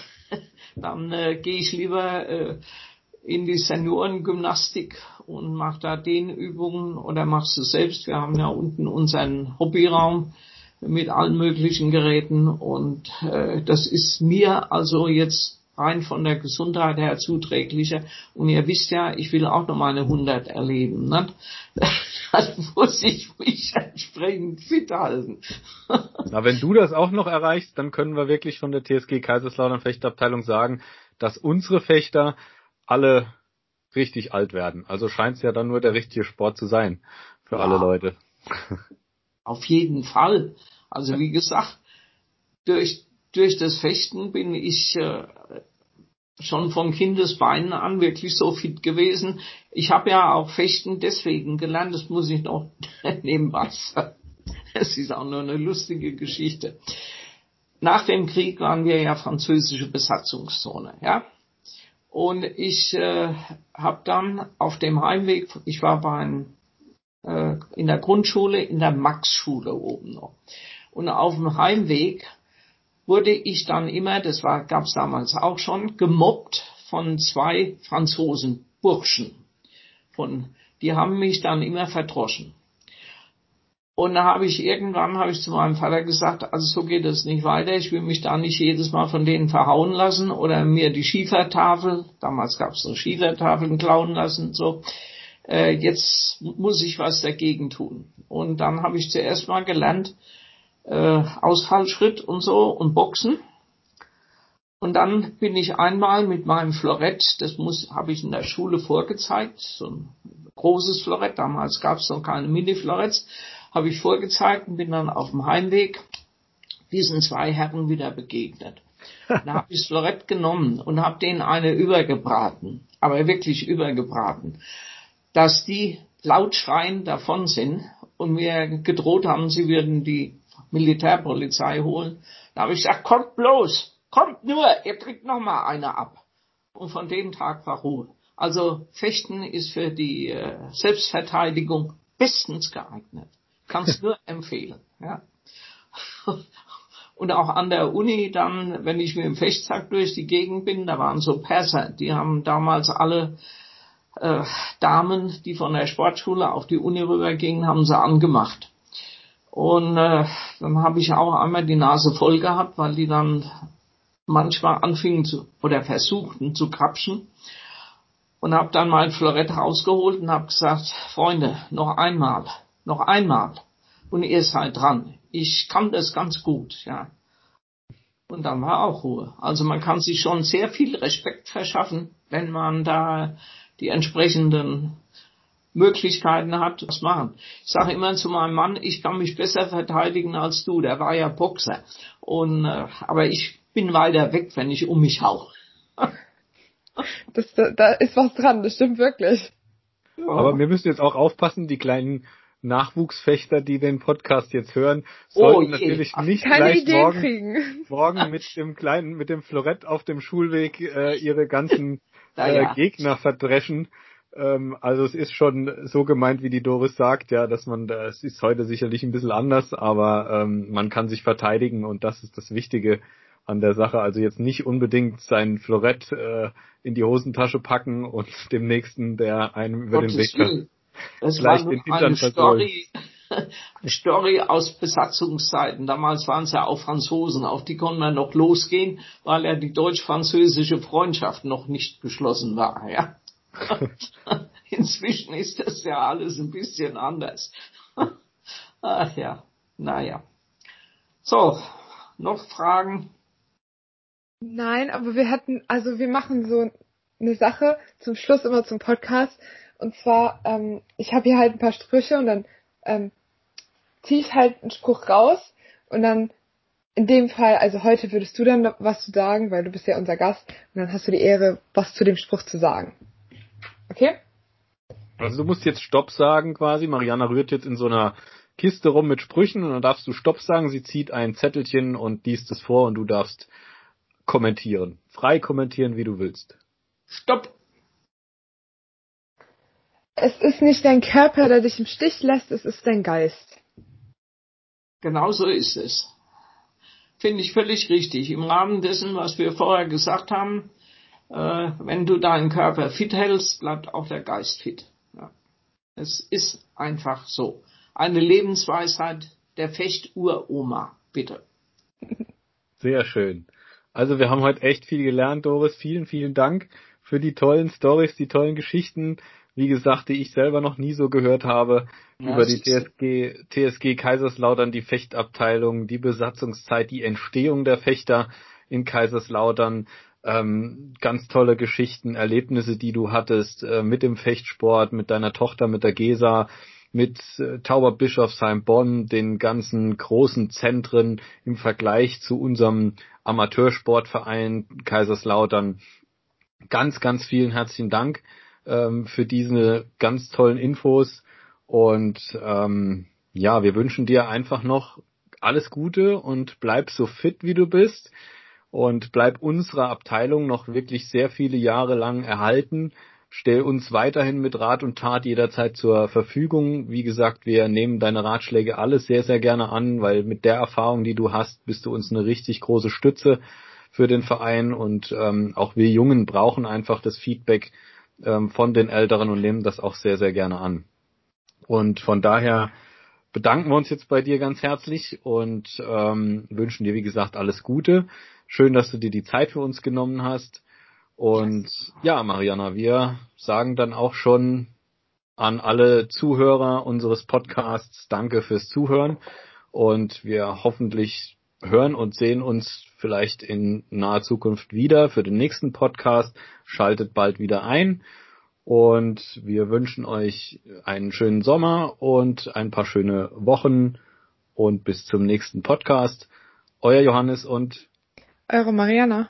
dann äh, gehe ich lieber äh, in die Seniorengymnastik und mache da den Übungen oder machst du selbst. Wir haben ja unten unseren Hobbyraum mit allen möglichen Geräten und äh, das ist mir also jetzt rein von der Gesundheit her zuträglicher. Und ihr wisst ja, ich will auch noch meine 100 erleben. Ne? <laughs> Dann muss ich mich entsprechend fit halten. <laughs> Na, wenn du das auch noch erreichst, dann können wir wirklich von der TSG Kaiserslautern Fechtabteilung sagen, dass unsere Fechter alle richtig alt werden. Also scheint es ja dann nur der richtige Sport zu sein für ja, alle Leute. <laughs> Auf jeden Fall. Also wie gesagt, durch, durch das Fechten bin ich äh, schon von Kindesbeinen an wirklich so fit gewesen. Ich habe ja auch Fechten deswegen gelernt, das muss ich noch <laughs> nebenbei sagen. Es ist auch nur eine lustige Geschichte. Nach dem Krieg waren wir ja französische Besatzungszone, ja. Und ich äh, habe dann auf dem Heimweg, ich war bei einem, äh, in der Grundschule, in der Maxschule oben noch. Und auf dem Heimweg wurde ich dann immer, das war, gab's damals auch schon, gemobbt von zwei Franzosen, Burschen. Von, die haben mich dann immer verdroschen. Und da habe ich irgendwann habe ich zu meinem Vater gesagt, also so geht es nicht weiter. Ich will mich da nicht jedes Mal von denen verhauen lassen oder mir die Schiefertafel, damals gab es so Schiefertafeln klauen lassen, so. Äh, jetzt muss ich was dagegen tun. Und dann habe ich zuerst mal gelernt, äh, Ausfallschritt und so und Boxen. Und dann bin ich einmal mit meinem Florett, das muss, habe ich in der Schule vorgezeigt, so ein großes Florett, damals gab es noch keine Mini-Floretts, habe ich vorgezeigt und bin dann auf dem Heimweg diesen zwei Herren wieder begegnet. <laughs> Dann habe ich das Florett genommen und habe denen eine übergebraten, aber wirklich übergebraten, dass die laut schreien davon sind und mir gedroht haben, sie würden die Militärpolizei holen. Da habe ich gesagt, kommt bloß, kommt nur, ihr kriegt noch mal eine ab. Und von dem Tag war Ruhe. Also Fechten ist für die äh, Selbstverteidigung bestens geeignet. Kannst <laughs> nur empfehlen. Ja. Und auch an der Uni dann, wenn ich mit dem Fechtsack durch die Gegend bin, da waren so Perser, die haben damals alle äh, Damen, die von der Sportschule auf die Uni rübergingen, haben sie angemacht. Und äh, dann habe ich auch einmal die Nase voll gehabt, weil die dann manchmal anfingen zu oder versuchten zu krapschen. Und habe dann mein Florett rausgeholt und habe gesagt, Freunde, noch einmal, noch einmal. Und ihr seid dran. Ich kann das ganz gut, ja. Und dann war auch Ruhe. Also man kann sich schon sehr viel Respekt verschaffen, wenn man da die entsprechenden Möglichkeiten hat, was machen. Ich sage immer zu meinem Mann, ich kann mich besser verteidigen als du. Der war ja Boxer. Und äh, aber ich bin weiter weg, wenn ich um mich hau. <laughs> das, da, da ist was dran, das stimmt wirklich. Ja. Aber wir müssen jetzt auch aufpassen, die kleinen Nachwuchsfechter, die den Podcast jetzt hören, sollten oh natürlich nicht gleich morgen, morgen <laughs> mit dem kleinen, mit dem Florett auf dem Schulweg äh, ihre ganzen äh, Gegner verdreschen. Ähm, also es ist schon so gemeint, wie die Doris sagt, ja, dass man, es ist heute sicherlich ein bisschen anders, aber ähm, man kann sich verteidigen und das ist das Wichtige. an der Sache. Also jetzt nicht unbedingt sein Florett äh, in die Hosentasche packen und <laughs> dem nächsten, der einem über den Weg. Das Vielleicht den Hintern eine versohlen. Story, <laughs> eine Story aus Besatzungszeiten. Damals waren es ja auch Franzosen, auf die konnte man noch losgehen, weil ja die deutsch-französische Freundschaft noch nicht geschlossen war. <laughs> Ja. <laughs> Inzwischen ist das ja alles ein bisschen anders. Ach ja, naja. So, noch Fragen? Nein, aber wir hatten, also wir machen so eine Sache zum Schluss immer zum Podcast. Und zwar, ähm, ich habe hier halt ein paar Sprüche und dann ähm, ziehe ich halt einen Spruch raus und dann in dem Fall, also heute würdest du dann was zu sagen, weil du bist ja unser Gast und dann hast du die Ehre, was zu dem Spruch zu sagen. Okay? Also du musst jetzt Stopp sagen quasi. Mariana rührt jetzt in so einer Kiste rum mit Sprüchen und dann darfst du Stopp sagen. Sie zieht ein Zettelchen und liest es vor und du darfst kommentieren. Frei kommentieren, wie du willst. Stopp! Es ist nicht dein Körper, der dich im Stich lässt, es ist dein Geist. Genau so ist es. Finde ich völlig richtig. Im Rahmen dessen, was wir vorher gesagt haben, äh, wenn du deinen Körper fit hältst, bleibt auch der Geist fit. Ja. Es ist einfach so. Eine Lebensweisheit der Fechturoma, bitte. Sehr schön. Also wir haben heute echt viel gelernt, Doris. Vielen, vielen Dank für die tollen Stories, die tollen Geschichten. Wie gesagt, die ich selber noch nie so gehört habe Ja, über die TSG, TSG Kaiserslautern, die Fechtabteilung, die Besatzungszeit, die Entstehung der Fechter in Kaiserslautern. Ähm, ganz tolle Geschichten, Erlebnisse, die du hattest äh, mit dem Fechtsport, mit deiner Tochter, mit der Gesa, mit äh, Tauberbischofsheim Bonn, den ganzen großen Zentren im Vergleich zu unserem Amateursportverein Kaiserslautern. Ganz, ganz vielen herzlichen Dank ähm, für diese ganz tollen Infos und ähm, ja, wir wünschen dir einfach noch alles Gute und bleib so fit, wie du bist und bleib unserer Abteilung noch wirklich sehr viele Jahre lang erhalten. Stell uns weiterhin mit Rat und Tat jederzeit zur Verfügung. Wie gesagt, wir nehmen deine Ratschläge alles sehr, sehr gerne an, weil mit der Erfahrung, die du hast, bist du uns eine richtig große Stütze für den Verein und ähm, auch wir Jungen brauchen einfach das Feedback ähm, von den Älteren und nehmen das auch sehr, sehr gerne an. Und von daher bedanken wir uns jetzt bei dir ganz herzlich und ähm, wünschen dir, wie gesagt, alles Gute. Schön, dass du dir die Zeit für uns genommen hast. Und ja, Mariana, wir sagen dann auch schon an alle Zuhörer unseres Podcasts Danke fürs Zuhören und wir hoffentlich hören und sehen uns vielleicht in naher Zukunft wieder für den nächsten Podcast. Schaltet bald wieder ein und wir wünschen euch einen schönen Sommer und ein paar schöne Wochen und bis zum nächsten Podcast. Euer Johannes und Eure Mariana.